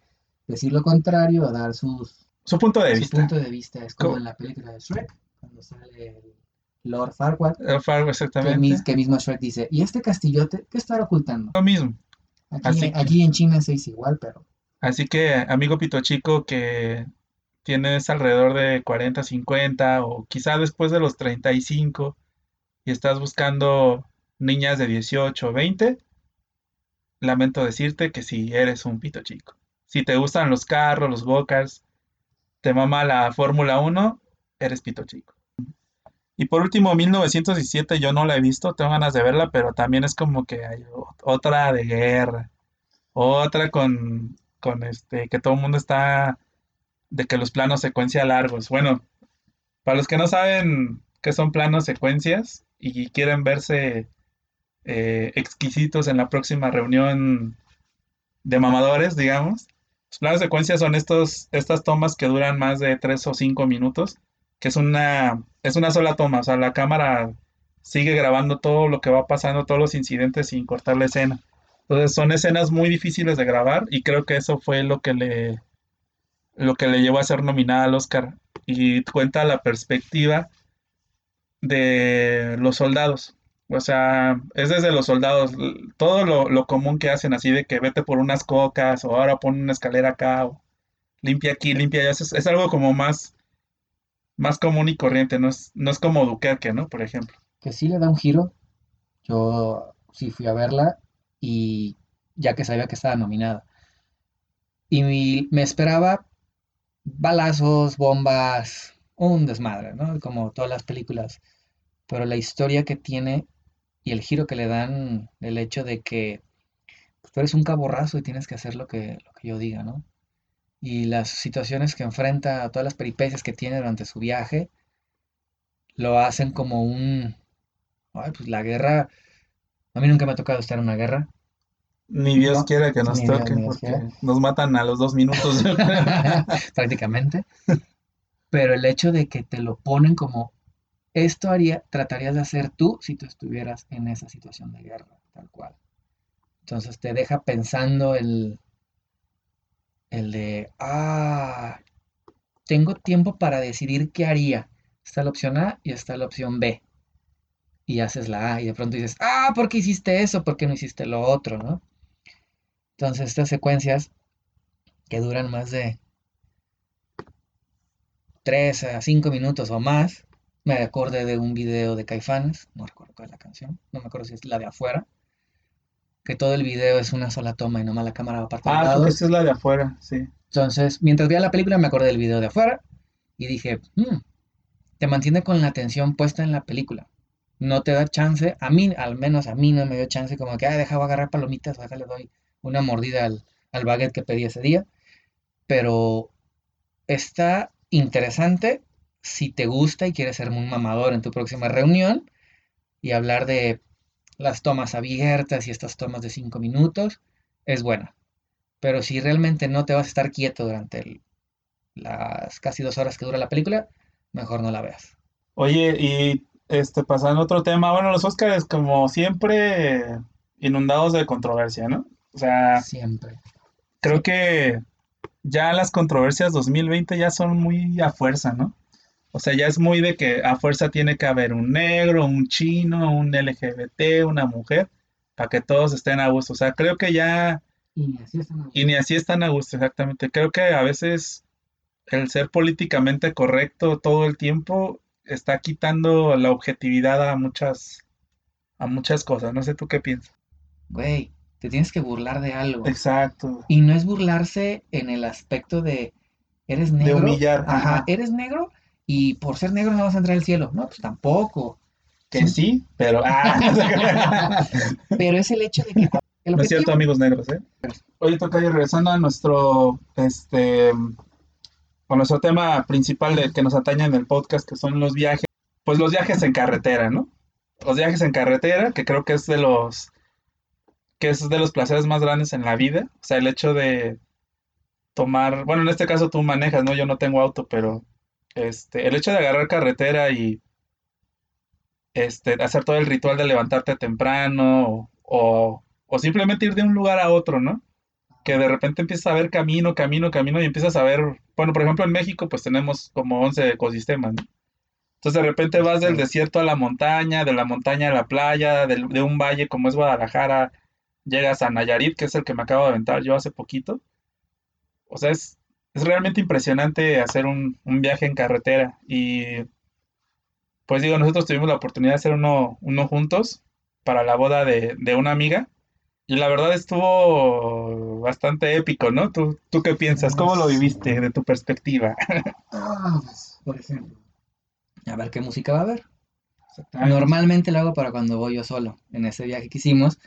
decir lo contrario o dar sus, su punto de su vista. punto de vista. Es como Co- en la película de Shrek, cuando sale el Lord Farquaad, Fargo, que, exactamente. mis- que mismo Shrek dice, ¿y este castillote qué estará ocultando? Lo mismo. Aquí, Así que- aquí en China se dice igual, pero Así que, amigo pito chico, que tienes alrededor de 40, 50 o quizá después de los 35 y estás buscando niñas de 18 o 20, lamento decirte que si eres un pito chico. Si te gustan los carros, los go te mama la Fórmula 1, eres pito chico. Y por último, 1917 yo no la he visto, tengo ganas de verla, pero también es como que hay otra de guerra, otra con, con este, que todo el mundo está de que los planos secuencia largos. Bueno, para los que no saben qué son planos secuencias y quieren verse eh, exquisitos en la próxima reunión de mamadores, digamos, los planos secuencias son estos, estas tomas que duran más de tres o cinco minutos, que es una, es una sola toma, o sea, la cámara sigue grabando todo lo que va pasando, todos los incidentes sin cortar la escena. Entonces son escenas muy difíciles de grabar y creo que eso fue lo que le, lo que le llevó a ser nominada al Oscar. Y cuenta la perspectiva de los soldados. O sea, es desde los soldados, todo lo, común que hacen así de que vete por unas cocas o ahora pon una escalera acá o limpia aquí, limpia allá. Es, es algo como más, más común y corriente, no es, no es como Duquerque, ¿no? Por ejemplo. Que sí le da un giro. Yo sí fui a verla y ya que sabía que estaba nominada. Y me esperaba balazos, bombas, un desmadre, ¿no? Como todas las películas. Pero la historia que tiene y el giro que le dan, el hecho de que pues, tú eres un caborrazo y tienes que hacer lo que, lo que yo diga, ¿no? Y las situaciones que enfrenta, todas las peripecias que tiene durante su viaje, lo hacen como un... Ay, pues la guerra... A mí nunca me ha tocado estar en una guerra, ni Dios quiera que nos toque, porque nos matan a los dos minutos. Prácticamente. Pero el hecho de que te lo ponen como esto haría, tratarías de hacer tú si tú estuvieras en esa situación de guerra, tal cual. Entonces te deja pensando el, el de, ah, tengo tiempo para decidir qué haría. Está la opción A y está la opción B. Y haces la A y de pronto dices, ah, ¿por qué hiciste eso? ¿Por qué no hiciste lo otro? ¿no? Entonces estas secuencias que duran más de 3 a 5 minutos o más, me acordé de un video de Caifanes, no recuerdo cuál es la canción, no me acuerdo si es la de afuera, que todo el video es una sola toma y nomás la cámara va para todos Ah, esa es la de afuera, sí. Entonces, mientras veía la película me acordé del video de afuera y dije, hmm, te mantiene con la atención puesta en la película. No te da chance, a mí, al menos a mí no me dio chance como que, ah, dejaba agarrar palomitas, acá le doy una mordida al, al baguette que pedí ese día. Pero está interesante si te gusta y quieres ser un mamador en tu próxima reunión y hablar de las tomas abiertas y estas tomas de cinco minutos, es buena. Pero si realmente no te vas a estar quieto durante las casi dos horas que dura la película, mejor no la veas. Oye, y este pasando a otro tema, bueno, los Oscars como siempre inundados de controversia, ¿no? O sea, siempre. Creo que ya las controversias 2020 ya son muy a fuerza, ¿no? O sea, ya es muy de que a fuerza tiene que haber un negro, un chino, un LGBT, una mujer, para que todos estén a gusto. O sea, creo que ya... Y ni así están a gusto. Y ni así están a gusto, exactamente. Creo que a veces el ser políticamente correcto todo el tiempo está quitando la objetividad a muchas, a muchas cosas. No sé tú qué piensas. Güey, te tienes que burlar de algo. Exacto. Y no es burlarse en el aspecto de eres negro. De humillar. Ajá, eres negro y por ser negro no vas a entrar al cielo. No, pues tampoco. Que sí, pero. Ah. pero es el hecho de que. no es cierto, amigos negros, ¿eh? Oye, toca regresando a nuestro. Este. Con nuestro tema principal de, que nos atañe en el podcast, que son los viajes. Pues los viajes en carretera, ¿no? Los viajes en carretera, que creo que es de los que es de los placeres más grandes en la vida. O sea, el hecho de tomar, bueno, en este caso tú manejas, ¿no? Yo no tengo auto, pero este, el hecho de agarrar carretera y este, hacer todo el ritual de levantarte temprano o, o simplemente ir de un lugar a otro, ¿no? Que de repente empiezas a ver camino, camino, camino y empiezas a ver, bueno, por ejemplo en México pues tenemos como 11 ecosistemas, ¿no? Entonces de repente vas del desierto a la montaña, de la montaña a la playa, de un valle como es Guadalajara, llegas a Nayarit, que es el que me acabo de aventar yo hace poquito. O sea, es, realmente impresionante hacer un, viaje en carretera. Y pues digo, nosotros tuvimos la oportunidad de hacer uno, uno juntos para la boda de, una amiga. Y la verdad estuvo bastante épico, ¿no? ¿Tú, tú qué piensas? ¿Cómo lo viviste de tu perspectiva? Ah, pues, por ejemplo, a ver qué música va a haber. Normalmente lo hago para cuando voy yo solo. En ese viaje que hicimos,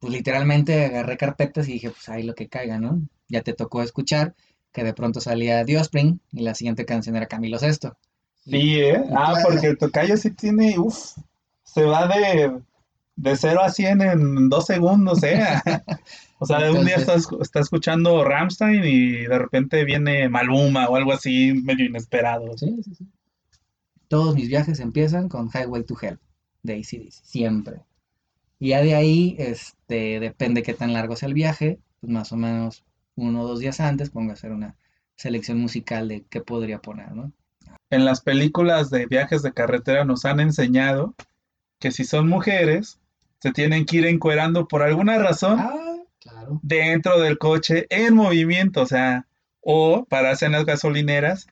pues literalmente agarré carpetas y dije, pues ahí lo que caiga, ¿no? Ya te tocó escuchar que de pronto salía Diospring y la siguiente canción era Camilo Sesto. Sí, ¿eh? Ah, Claro. porque el tocayo sí tiene, uff, se va de, de 0 a 100 en dos segundos, ¿eh? O sea, de un día estás, estás escuchando Rammstein y de repente viene Maluma o algo así medio inesperado. Sí, sí, sí. Todos mis viajes empiezan con Highway to Hell de AC/DC, siempre. Y ya de ahí, este, depende qué tan largo sea el viaje, pues más o menos uno o dos días antes pongo a hacer una selección musical de qué podría poner, ¿no? En las películas de viajes de carretera nos han enseñado que si son mujeres, se tienen que ir encuerando por alguna razón Ah, claro. dentro del coche en movimiento, o sea, o pararse en las gasolineras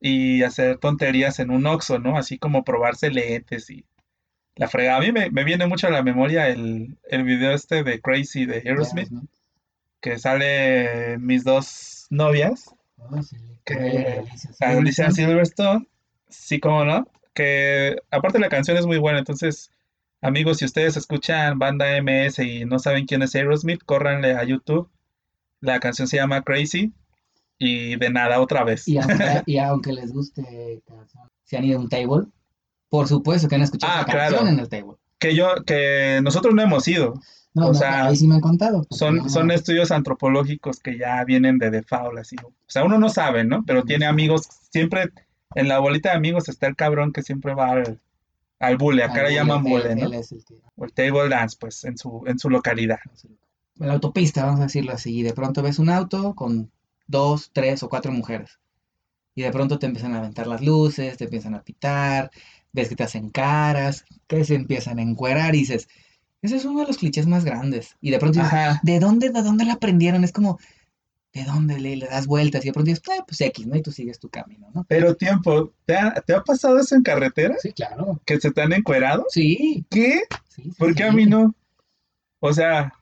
y hacer tonterías en un Oxxo, ¿no? Así como probarse lentes y la fregada. A mí me, me viene mucho a la memoria el, el video este de Crazy de Aerosmith, que sale mis dos novias, Oh, sí, Que- Alicia Silverstone. Sí como no, que aparte la canción es muy buena, entonces amigos, si ustedes escuchan banda MS y no saben quién es Aerosmith, córranle a YouTube, la canción se llama Crazy y de nada otra vez. Y aunque, y aunque les guste si han ido a un table, por supuesto que han escuchado Ah, esa claro. canción en el table. Que yo, que nosotros no hemos ido, No, O no, sea, ahí sí me han contado. son, no- son estudios antropológicos que ya vienen de default, así. O sea, uno no sabe, ¿no? Pero tiene amigos, siempre en la bolita de amigos está el cabrón que siempre va al, al bule, acá le llaman bule, ¿no? el O el table dance, pues, en su, en su localidad. En la autopista, vamos a decirlo así, y de pronto ves un auto con dos, tres o cuatro mujeres. Y de pronto te empiezan a aventar las luces, te empiezan a pitar, ves que te hacen caras, que se empiezan a encuerar y dices, ese es uno de los clichés más grandes. Y de pronto dices, Ajá. ¿de dónde, de dónde la aprendieron? Es como, ¿de dónde le, le das vueltas? Y de pronto dices, "Ah, pues X, ¿no? Y tú sigues tu camino, ¿no? Pero tiempo, ¿te ha, te ha pasado eso en carretera? Sí, claro. ¿Que se te han encuerado? Sí, ¿Qué? sí, sí, ¿Por qué a mí no? O sea,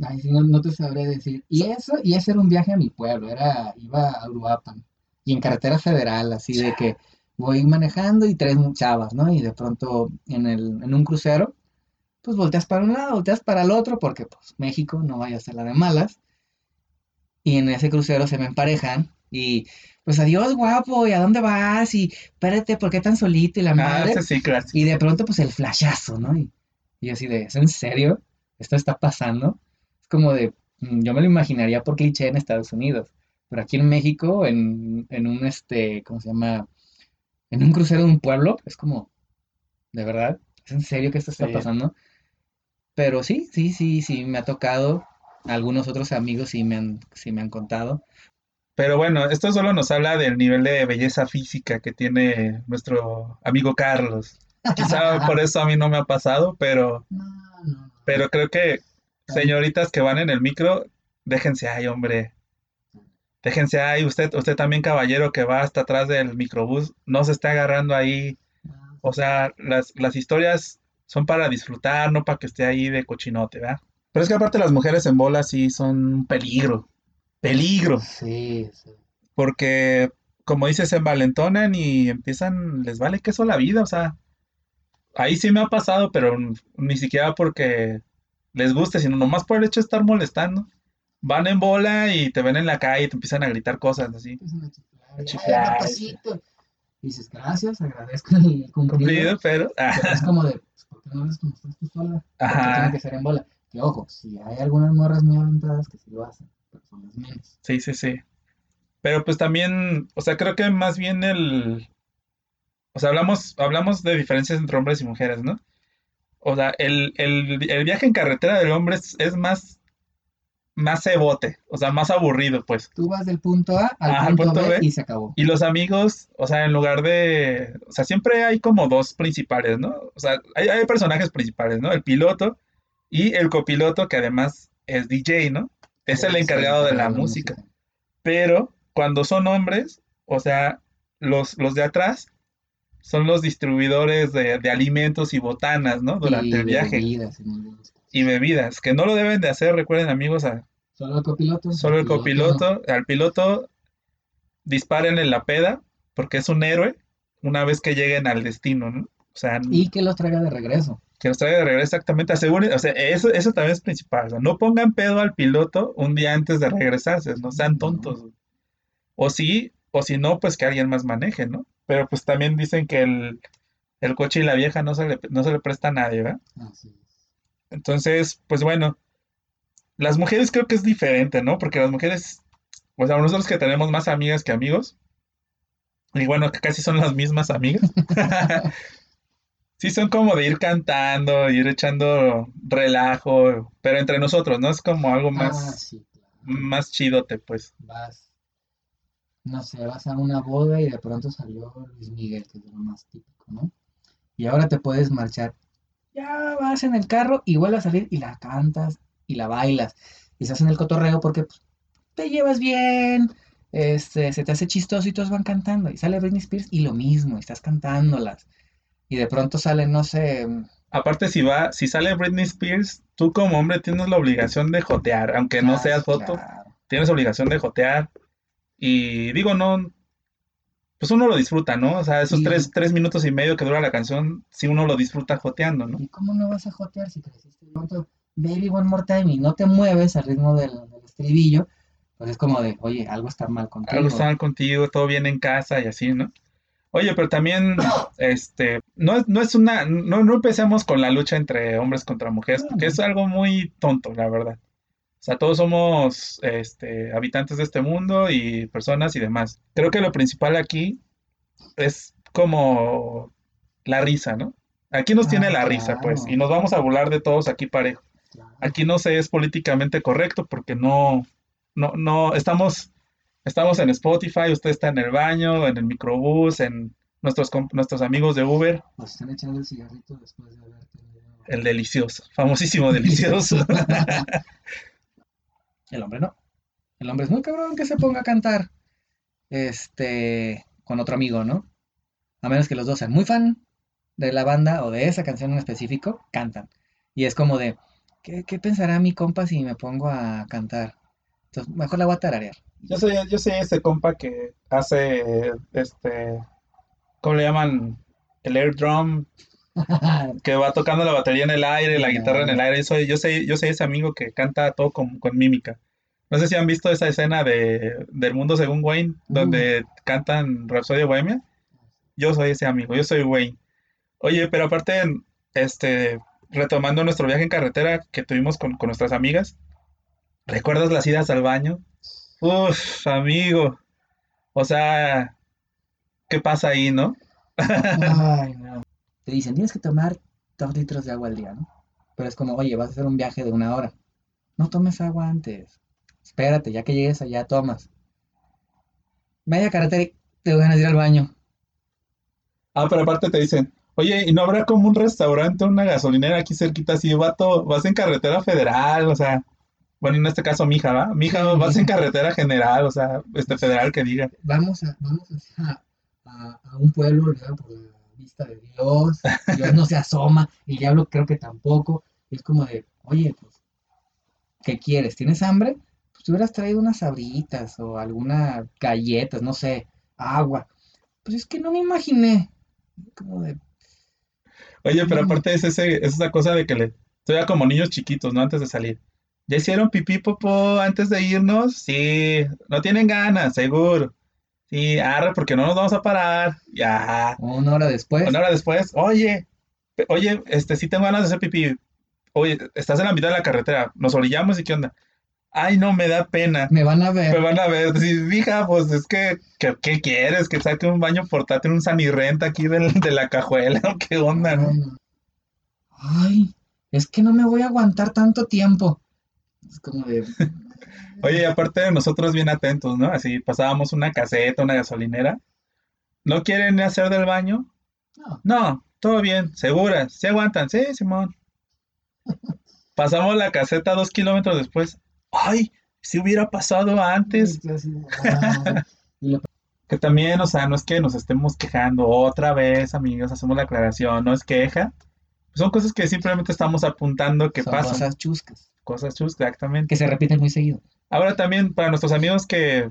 Ay, no, no te sabré decir. Y eso, y ese era un viaje a mi pueblo, era, iba a Uruapan. Y en carretera federal, así de que voy manejando y tres chavas, ¿no? Y de pronto en el, en un crucero, pues volteas para un lado, volteas para el otro, porque pues México no vaya a ser la de malas. Y en ese crucero se me emparejan y pues adiós guapo, ¿y a dónde vas? Y espérate, ¿por qué tan solito? Y la ah, madre. ese sí, clásico. Y de pronto, pues el flashazo, ¿no? Y, y yo así de, ¿es en serio? ¿Esto está pasando? Es como de, mm, yo me lo imaginaría por cliché en Estados Unidos, pero aquí en México, en, en un, este, ¿cómo se llama? En un crucero de un pueblo, es como, ¿de verdad? ¿Es en serio que esto está Sí. pasando? Pero sí, sí, sí, sí, me ha tocado. Algunos otros amigos sí me han, sí me han contado. Pero bueno, esto solo nos habla del nivel de belleza física que tiene nuestro amigo Carlos. Quizá por eso a mí no me ha pasado, pero, No, no, no. pero creo que señoritas que van en el micro, déjense ahí, hombre. Déjense ahí, usted, usted también, caballero, que va hasta atrás del microbús, no se está agarrando ahí. No, O sea, las, las historias son para disfrutar, no para que esté ahí de cochinote, ¿verdad? Pero es que aparte las mujeres en bola sí son un peligro. Peligro. Sí, sí. Porque, como dices, se envalentonan y empiezan, les vale queso la vida, o sea, ahí sí me ha pasado, pero ni siquiera porque les guste, sino nomás por el hecho de estar molestando. Van en bola y te ven en la calle y te empiezan a gritar cosas así. empiezan a chiflar, A y, chiflar, "Ay, papacito". Dices, gracias, agradezco el cumplido. Cumplido, pero... Pero es como de, pues, ¿por qué no eres como estás tú sola? Ajá. tiene que ser en bola. Que ojo, si hay algunas morras muy aventadas que sí lo hacen, pero son las menos. Sí, sí, sí. Pero pues también, o sea, creo que más bien el... O sea, hablamos, hablamos de diferencias entre hombres y mujeres, ¿no? O sea, el, el- el viaje en carretera del hombre es, es más, más cebote, o sea, más aburrido, pues. Tú vas del punto A al punto, punto B, B. y se acabó. Y los amigos, o sea, en lugar de... O sea, siempre hay como dos principales, ¿no? O sea, hay, hay personajes principales, ¿no? El piloto y el copiloto, que además es DJ, ¿no? Es el Sí, encargado de la música. Pero cuando son hombres, o sea, los, los de atrás son los distribuidores de, de alimentos y botanas, ¿no? Durante Y el viaje. bebidas. Y bebidas, que no lo deben de hacer, recuerden amigos, a, Solo el copiloto. solo el piloto copiloto, al piloto dispárenle la peda, porque es un héroe una vez que lleguen al destino, ¿no? O sea. Y que los traiga de regreso. que nos traiga de regreso exactamente, aseguren, o sea, eso, eso también es principal, o sea, no pongan pedo al piloto un día antes de regresarse, no sean No. tontos. O sí, o si no, pues que alguien más maneje, ¿no? Pero pues también dicen que el, el coche y la vieja no se le, no se le presta a nadie, ¿verdad? Así es. Entonces, pues bueno, las mujeres creo que es diferente, ¿no? Porque las mujeres, o sea, nosotros que tenemos más amigas que amigos, y bueno, que casi son las mismas amigas, sí son como de ir cantando, ir echando relajo, pero entre nosotros, ¿no? Es como algo Ah, más, sí, claro. más chidote, pues. Vas, no sé, vas a una boda y de pronto salió Luis Miguel, que es lo más típico, ¿no? Y ahora te puedes marchar. Ya vas en el carro y vuelves a salir y la cantas y la bailas. Y estás en el cotorreo porque pues, te llevas bien, este, se te hace chistoso y todos van cantando. Y sale Britney Spears y lo mismo, y estás cantándolas. Y de pronto sale, no sé, Aparte, si va, si sale Britney Spears, tú como hombre tienes la obligación de jotear, aunque no ah, seas foto, claro. tienes obligación de jotear. Y digo, no, pues uno lo disfruta, ¿no? O sea, esos tres, tres minutos y medio que dura la canción, si uno lo disfruta joteando, ¿no? ¿Y cómo no vas a jotear si creciste pronto? Baby One More Time y no te mueves al ritmo del, del estribillo, pues es como de, oye, algo está mal contigo. Algo está mal contigo, todo bien en casa y así, ¿no? Oye, pero también, este, no es, no es una, no, no empecemos con la lucha entre hombres contra mujeres, porque es algo muy tonto, la verdad. O sea, todos somos, este, habitantes de este mundo y personas y demás. Creo que lo principal aquí es como la risa, ¿no? Aquí nos tiene Ah, la risa, pues, y nos vamos a burlar de todos aquí parejo. Aquí no se es políticamente correcto porque no, no, no, estamos, estamos en Spotify, usted está en el baño, en el microbús, en nuestros, nuestros amigos de Uber, Nos están echando el cigarrito después de haber tenido... el delicioso, famosísimo delicioso. El hombre no. El hombre es muy cabrón que se ponga a cantar este con otro amigo, ¿no? A menos que los dos sean muy fan de la banda o de esa canción en específico, cantan. Y es como de, ¿qué, qué pensará mi compa si me pongo a cantar? Entonces, mejor la voy a tararear. Yo soy, yo soy ese compa que hace, este, ¿cómo le llaman? El air drum, que va tocando la batería en el aire, la guitarra en el aire. Yo soy, yo soy, yo soy ese amigo que canta todo con, con mímica. No sé si han visto esa escena de, del mundo según Wayne, donde cantan Rhapsody Bohemia. Yo soy ese amigo, yo soy Wayne. Oye, pero aparte, este, retomando nuestro viaje en carretera que tuvimos con, con nuestras amigas, ¿recuerdas las idas al baño? Uf, amigo. O sea, ¿qué pasa ahí, no? Ay, no. Te dicen, tienes que tomar dos litros de agua al día, ¿no? Pero es como, oye, vas a hacer un viaje de una hora. No tomes agua antes. Espérate, ya que llegues allá, tomas. Vaya carretera y te van a ir al baño. Ah, pero aparte te dicen, oye, ¿y no habrá como un restaurante o una gasolinera aquí cerquita? Así, vato, vas en carretera federal, o sea, bueno, en este caso, mija, ¿va? Mija, vas en carretera general, o sea, este federal que diga. Vamos a, vamos a, a un pueblo olvidado por la vista de Dios. Dios no se asoma, el diablo creo que tampoco. Y es como de, oye, pues, ¿qué quieres? ¿Tienes hambre? Pues te hubieras traído unas sabritas o algunas galletas, no sé, agua. Pues es que no me imaginé. Como de, Oye, pero aparte es, ese, es esa cosa de que le, todavía como niños chiquitos, ¿no? Antes de salir. ¿Ya hicieron pipí, popó, antes de irnos? Sí, no tienen ganas, seguro. Sí, arre, porque no nos vamos a parar. Ya. una hora después, Una hora después, oye, oye, este, sí tengo ganas de hacer pipí. Oye, estás en la mitad de la carretera, nos orillamos y qué onda. Ay, no, me da pena. me van a ver. Me van a ver, sí, hija, pues es que, ¿qué quieres? Que saque un baño portátil, un sanirrenta aquí del- de la cajuela, ¿o ¿qué onda, no? Ay, no. Ay, es que no me voy a aguantar tanto tiempo. Es como de, Oye, y aparte de nosotros bien atentos, ¿no? Así pasábamos una caseta, una gasolinera. ¿No quieren hacer del baño? no, No, todo bien, seguras, ¿se aguantan? Sí, Simón. Pasamos la caseta dos kilómetros después. ¡Ay! Si hubiera pasado antes. Lo- Que también, o sea, no es que nos estemos quejando otra vez, amigos, hacemos la aclaración, no es queja. Son cosas que simplemente estamos apuntando que Son pasan. cosas chuscas, Cosas chus, exactamente. que se repiten muy seguido. Ahora también para nuestros amigos que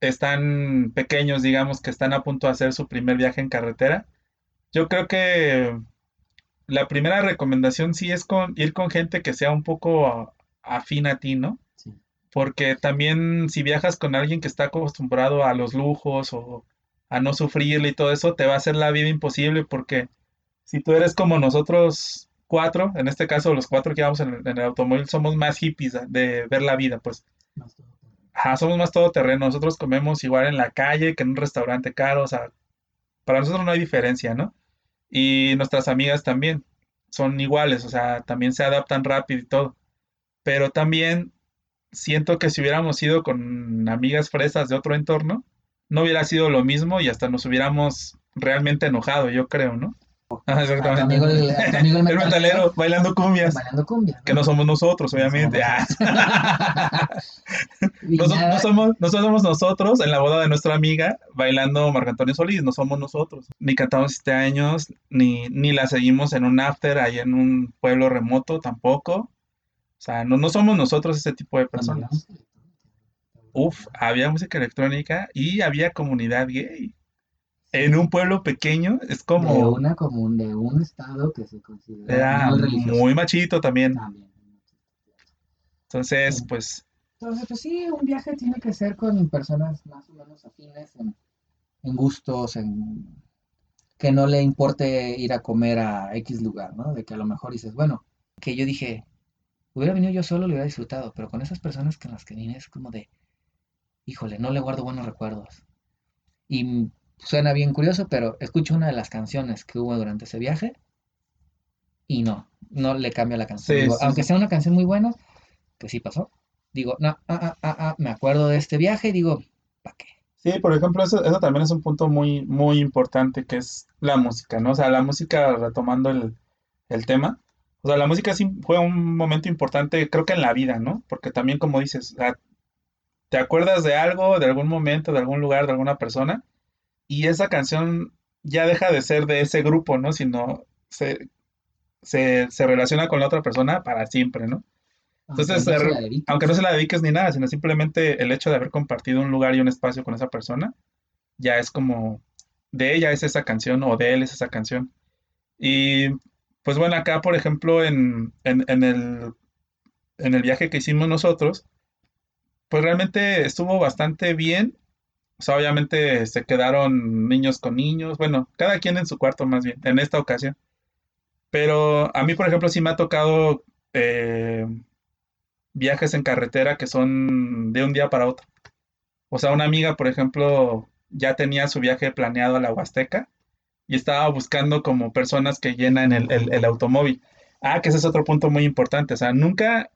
están pequeños, digamos, que están a punto de hacer su primer viaje en carretera, yo creo que la primera recomendación sí es con, ir con gente que sea un poco afín a ti, ¿no? Sí. Porque también si viajas con alguien que está acostumbrado a los lujos o a no sufrirle y todo eso, te va a hacer la vida imposible porque si tú eres como nosotros cuatro, en este caso los cuatro que vamos en el, en el automóvil, somos más hippies de, ver la vida, pues. Más Ajá, somos más todoterreno. Nosotros comemos igual en la calle que en un restaurante caro. O sea, para nosotros no hay diferencia, ¿no? Y nuestras amigas también son iguales, o sea, también se adaptan rápido y todo. Pero también siento que si hubiéramos ido con amigas fresas de otro entorno, no hubiera sido lo mismo y hasta nos hubiéramos realmente enojado, yo creo, ¿no? Ajá, A tu exactamente. amigo el, amigo el El metalero bailando cumbias, bailando cumbia. que no somos nosotros, No somos obviamente. Ah. No, somos, no somos nosotros en la boda de nuestra amiga bailando Marco Antonio Solís, no somos nosotros. Ni cantamos siete años, ni, ni la seguimos en un after ahí en un pueblo remoto tampoco. O sea, no, no somos nosotros ese tipo de personas. de- Uf, había música electrónica y había comunidad gay. En un pueblo pequeño es de como, una común, de un estado que se considera era muy machito también. También. Entonces, Sí. pues, Entonces, pues sí, un viaje tiene que ser con personas más o menos afines en, en gustos, en que no le importe ir a comer a X lugar, ¿no? De que a lo mejor dices, bueno, que yo dije, hubiera venido yo solo, lo hubiera disfrutado, pero con esas personas con las que vine es como de, híjole, no le guardo buenos recuerdos. Y suena bien curioso, pero escucho una de las canciones que hubo durante ese viaje y no, no le cambia la canción. Sí, Digo, sí, aunque sí. sea una canción muy buena, que sí pasó, digo, no, ah, ah, ah, ah, me acuerdo de este viaje y digo, ¿para qué? Sí, por ejemplo, eso, eso también es un punto muy, muy importante, que es la música, ¿no? O sea, la música, retomando el, el tema, o sea, la música sí fue un momento importante, creo que en la vida, ¿no? Porque también, como dices, sea, te acuerdas de algo, de algún momento, de algún lugar, de alguna persona, y esa canción ya deja de ser de ese grupo, ¿no? Sino se, se, se relaciona con la otra persona para siempre, ¿no? Entonces, Aunque no se aunque no se la dediques ni nada, sino simplemente el hecho de haber compartido un lugar y un espacio con esa persona, ya es como, de ella es esa canción o de él es esa canción. Y pues bueno, acá por ejemplo en, en, el, en el viaje que hicimos nosotros, pues realmente estuvo bastante bien. O sea, obviamente se quedaron niños con niños, bueno, cada quien en su cuarto más bien, en esta ocasión. Pero a mí, por ejemplo, sí me ha tocado eh, viajes en carretera que son de un día para otro. O sea, una amiga, por ejemplo, ya tenía su viaje planeado a la Huasteca y estaba buscando como personas que llenan el, el- el automóvil. Ah, que ese es otro punto muy importante. O sea, nunca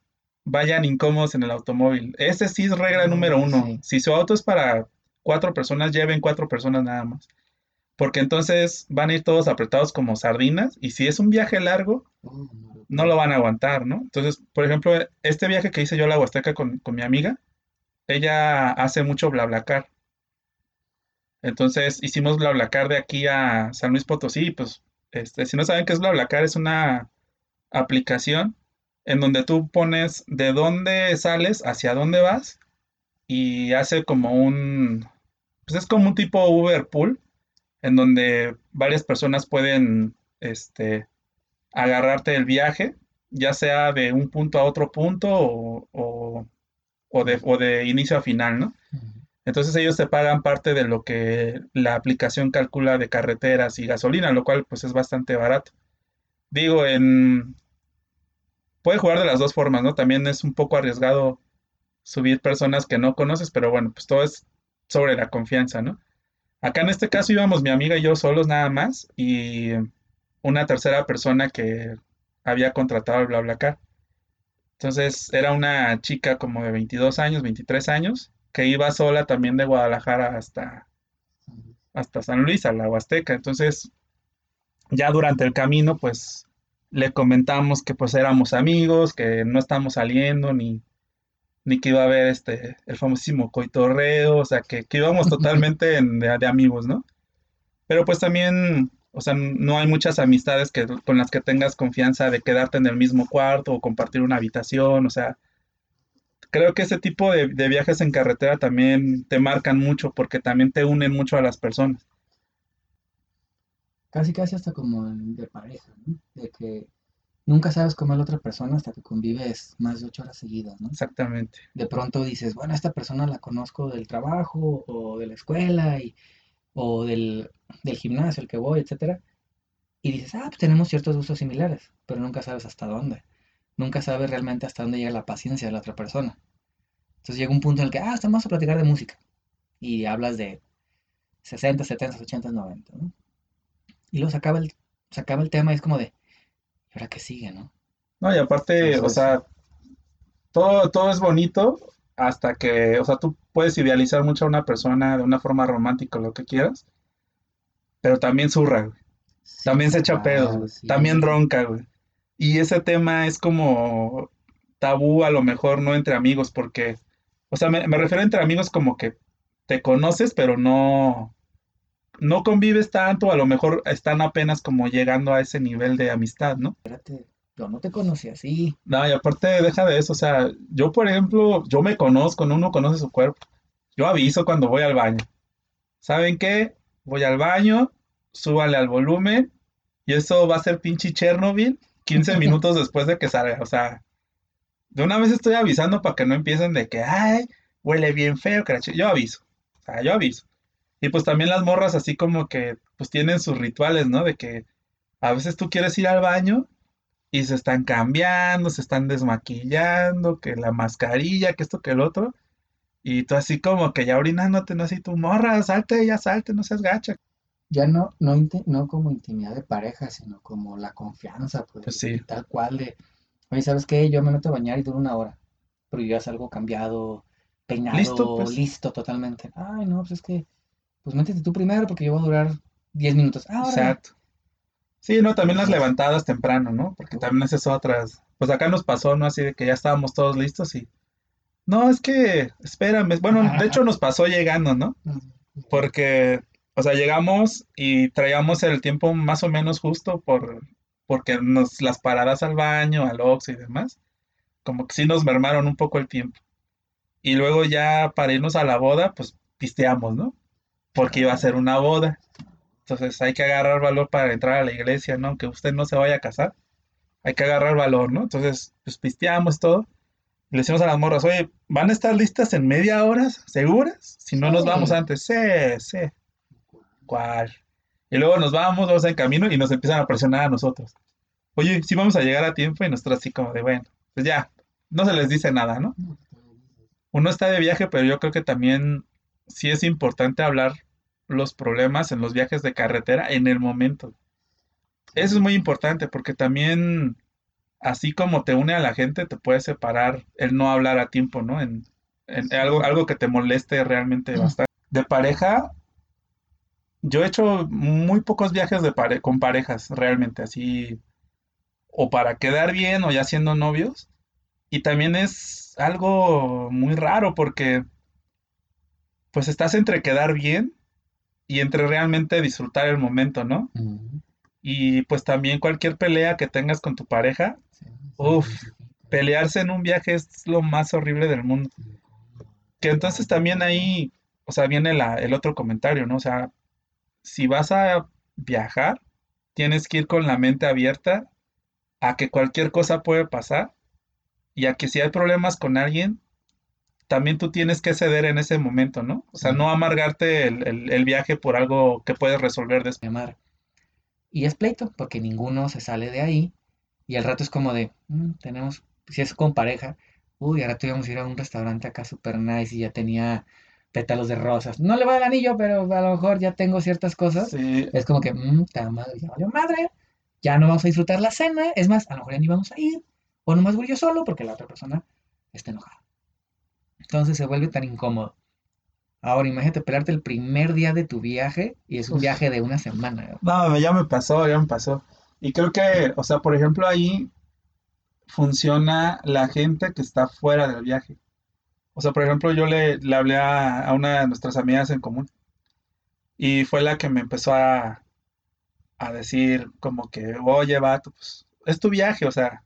vayan incómodos en el automóvil. Ese sí es regla número uno. sí. Si su auto es para cuatro personas, lleven cuatro personas nada más. Porque entonces van a ir todos apretados como sardinas y si es un viaje largo, Oh, no, no lo van a aguantar, ¿no? Entonces, por ejemplo, este viaje que hice yo a la Huasteca con, con mi amiga, ella hace mucho BlaBlaCar. Entonces, hicimos BlaBlaCar de aquí a San Luis Potosí, pues, este, si no saben qué es BlaBlaCar, es una aplicación en donde tú pones de dónde sales, hacia dónde vas, y hace como un, pues es como un tipo Uber Pool, en donde varias personas pueden, este, agarrarte el viaje, ya sea de un punto a otro punto o, o- o de, o de inicio a final, ¿no? Entonces ellos te pagan parte de lo que la aplicación calcula de carreteras y gasolina, lo cual pues es bastante barato. Digo, en... Puede jugar de las dos formas, ¿no? También es un poco arriesgado subir personas que no conoces, pero bueno, pues todo es sobre la confianza, ¿no? Acá en este caso íbamos mi amiga y yo solos nada más y una tercera persona que había contratado el BlaBlaCar. Entonces era una chica como de 22 años, 23 años, que iba sola también de Guadalajara hasta, hasta San Luis, a la Huasteca. Entonces, ya durante el camino, pues le comentamos que pues éramos amigos, que no estamos saliendo ni, ni que iba a haber este, el famosísimo coitorreo, o sea, que, que íbamos totalmente en- de, de amigos, ¿no? Pero pues también, o sea, no hay muchas amistades que, con las que tengas confianza de quedarte en el mismo cuarto o compartir una habitación, o sea, creo que ese tipo de, de viajes en carretera también te marcan mucho porque también te unen mucho a las personas. Casi, casi hasta como de pareja, ¿no? De que nunca sabes cómo es la otra persona hasta que convives más de ocho horas seguidas, ¿no? Exactamente. De pronto dices, bueno, esta persona la conozco del trabajo o de la escuela y, o del, del gimnasio al que voy, etcétera. Y dices, ah, pues tenemos ciertos gustos similares, pero nunca sabes hasta dónde. Nunca sabes realmente hasta dónde llega la paciencia de la otra persona. Entonces llega un punto en el que, ah, estamos a platicar de música. Y hablas de 60, 70, 80, 90, ¿no? Y luego se acaba el, se acaba el tema y es como de, ¿y ahora qué sigue, no? No, y aparte, o sea, todo, todo es bonito hasta que, o sea, tú puedes idealizar mucho a una persona de una forma romántica o lo que quieras, pero también zurra, güey. sí, También se echa pedos, claro, sí. También ronca, güey. Y ese tema es como tabú a lo mejor no entre amigos, porque, o sea, me, me refiero entre amigos como que te conoces, pero no, no convives tanto, a lo mejor están apenas como llegando a ese nivel de amistad, ¿no? Espérate, yo no te conocí así. No, y aparte deja de eso, o sea, yo por ejemplo, yo me conozco, ¿no? uno conoce su cuerpo. Yo aviso cuando voy al baño. ¿Saben qué? Voy al baño, súbale al volumen y eso va a ser pinche Chernobyl 15 minutos después de que salga. O sea, de una vez estoy avisando para que no empiecen de que, ay, huele bien feo, chi-". Yo aviso, o sea, yo aviso. Y pues también las morras así como que, pues tienen sus rituales, ¿no? De que a veces tú quieres ir al baño y se están cambiando, se están desmaquillando, que la mascarilla, que esto, que el otro. Y tú así como que ya orinándote, no así tu morra, salte, ya salte, no seas gacha. Ya no, no, no como intimidad de pareja, sino como la confianza, pues, Pues sí, tal cual de, oye, ¿sabes qué? Yo me meto a bañar y dura una hora, pero yo ya salgo cambiado, listo, peinado, pues. listo totalmente. Ay, no, pues es que, pues métete tú primero porque yo voy a durar 10 minutos. Ah. Exacto. Sí, no, también las levantadas temprano, ¿no? Porque también esas otras. Pues acá nos pasó, ¿no? Así de que ya estábamos todos listos y. No, es que, espérame. Bueno, de hecho nos pasó llegando, ¿no? Porque, o sea, llegamos y traíamos el tiempo más o menos justo por, porque nos, las paradas al baño, al Oxxo y demás, como que sí nos mermaron un poco el tiempo. Y luego ya para irnos a la boda, pues pisteamos, ¿no? Porque iba a ser una boda. Entonces hay que agarrar valor para entrar a la iglesia, ¿no? Aunque usted no se vaya a casar, hay que agarrar valor, ¿no? Entonces, pues pisteamos todo. Y le decimos a las morras, oye, ¿van a estar listas en media hora? ¿Seguras? Si no nos vamos antes. Sí, sí. Y luego nos vamos, vamos en camino y nos empiezan a presionar a nosotros. Oye, sí vamos a llegar a tiempo y nosotros así como de, bueno, pues ya, no se les dice nada, ¿no? Uno está de viaje, pero yo creo que también sí es importante hablar los problemas en los viajes de carretera en el momento. Eso es muy importante porque también, así como te une a la gente, te puede separar el no hablar a tiempo, ¿no? En, en algo, algo que te moleste realmente bastante. De pareja, yo he hecho muy pocos viajes de pare- con parejas, realmente, así, o para quedar bien o ya siendo novios. Y también es algo muy raro porque, pues, estás entre quedar bien y entre realmente disfrutar el momento, ¿no? Y pues también cualquier pelea que tengas con tu pareja, sí, uff, pelearse en un viaje es lo más horrible del mundo. Que entonces también ahí, o sea, viene la, el otro comentario, ¿no? O sea, si vas a viajar, tienes que ir con la mente abierta a que cualquier cosa puede pasar y a que si hay problemas con alguien, también tú tienes que ceder en ese momento, ¿no? O sea, no amargarte el, el- el viaje por algo que puedes resolver después. Y es pleito, porque ninguno se sale de ahí. Y al rato es como de, "Mm, tenemos, si es con pareja, uy, ahora íbamos a ir a un restaurante acá super nice y ya tenía pétalos de rosas. No le va el anillo, pero a lo mejor ya tengo ciertas cosas. Sí, Es como que, mmm, madre, ya valió madre, ya no vamos a disfrutar la cena. Es más, a lo mejor ya ni vamos a ir. O nomás voy yo solo porque la otra persona está enojada. Entonces se vuelve tan incómodo. Ahora imagínate pelearte el primer día de tu viaje y es un Uf. viaje de una semana. No, ya me pasó, ya me pasó. Y creo que, o sea, por ejemplo, ahí funciona la gente que está fuera del viaje. O sea, por ejemplo, yo le, le hablé a, a una de nuestras amigas en común y fue la que me empezó a, a decir como que, oye, vato, pues es tu viaje, o sea,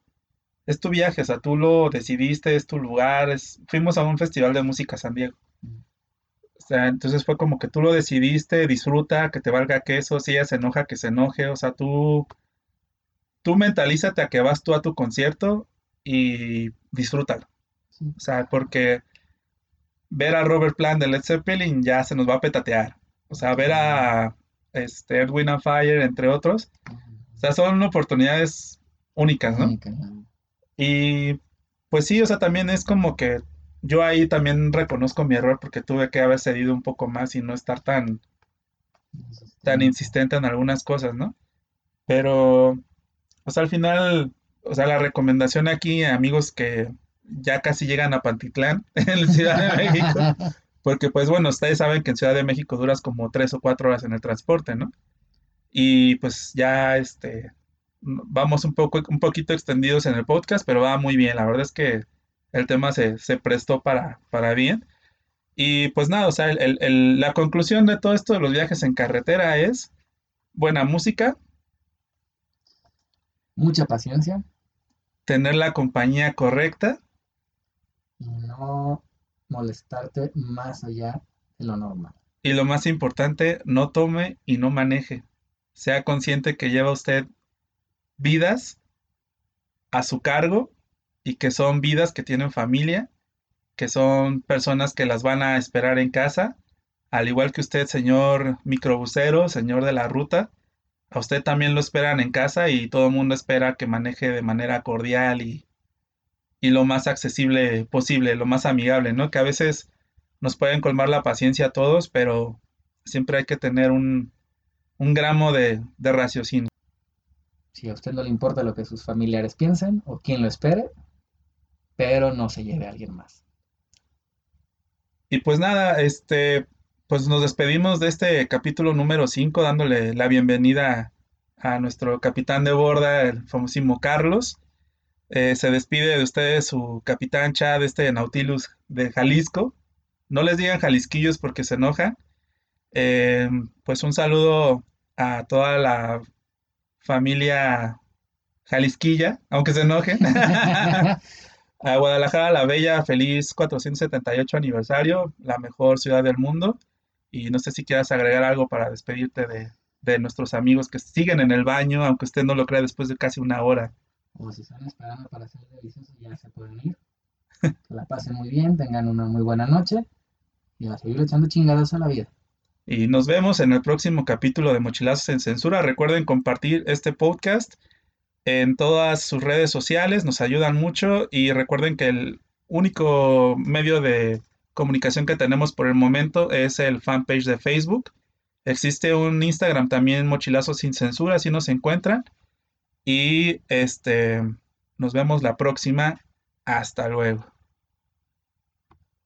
es tu viaje, o sea, tú lo decidiste, es tu lugar, es... fuimos a un festival de música San Diego. O sea, entonces fue como que tú lo decidiste, disfruta, que te valga queso, si ella se enoja, que se enoje, o sea, tú, tú mentalízate a que vas tú a tu concierto y disfrútalo. Sí. O sea, porque ver a Robert Plant de Led Zeppelin ya se nos va a petatear. O sea, ver a este, Edwin and Fire, entre otros, o sea, son oportunidades únicas, ¿no? Y pues sí, o sea, también es como que yo ahí también reconozco mi error porque tuve que haber cedido un poco más y no estar tan, tan insistente en algunas cosas, ¿no? Pero, o sea, al final, o sea, la recomendación aquí, amigos que ya casi llegan a Pantitlán, en Ciudad de México, porque pues bueno, ustedes saben que en Ciudad de México duras como tres o cuatro horas en el transporte, ¿no? Y pues ya, este, vamos un poco, un poquito extendidos en el podcast, pero va muy bien. La verdad es que el tema se, se prestó para, para bien. Y pues nada, o sea, el- el- la conclusión de todo esto de los viajes en carretera es buena música, Mucha paciencia tener la compañía correcta no molestarte más allá de lo normal. y lo más importante, no tome y no maneje. Sea consciente que lleva usted vidas a su cargo y que son vidas que tienen familia, que son personas que las van a esperar en casa, al igual que usted, señor microbusero, señor de la ruta, a usted también lo esperan en casa y todo el mundo espera que maneje de manera cordial y, y lo más accesible posible, lo más amigable, ¿no? Que a veces nos pueden colmar la paciencia a todos, pero siempre hay que tener un, un gramo de, de raciocinio. Si a usted no le importa lo que sus familiares piensen o quien lo espere, pero no se lleve a alguien más. Y pues nada, este, pues nos despedimos de este capítulo número 5, dándole la bienvenida a nuestro capitán de borda, el famosísimo Carlos. Eh, se despide de ustedes su capitán Chad, este Nautilus de Jalisco. No les digan jalisquillos porque se enojan. Eh, pues un saludo a toda la familia jalisquilla, aunque se enojen. A Guadalajara la Bella, feliz 478 aniversario, la mejor ciudad del mundo. Y no sé si quieras agregar algo para despedirte de, de nuestros amigos que siguen en el baño, aunque usted no lo crea después de casi una hora. O si están esperando para hacer delicioso, ya se pueden ir. Que la pasen muy bien, tengan una muy buena noche y a seguir echando chingadas a la vida. Y nos vemos en el próximo capítulo de Mochilazos en Censura. Recuerden compartir este podcast en todas sus redes sociales, nos ayudan mucho y recuerden que el único medio de comunicación que tenemos por el momento es el fanpage de Facebook. Existe un Instagram también, Mochilazos sin Censura, así nos encuentran. Y este, nos vemos la próxima. Hasta luego.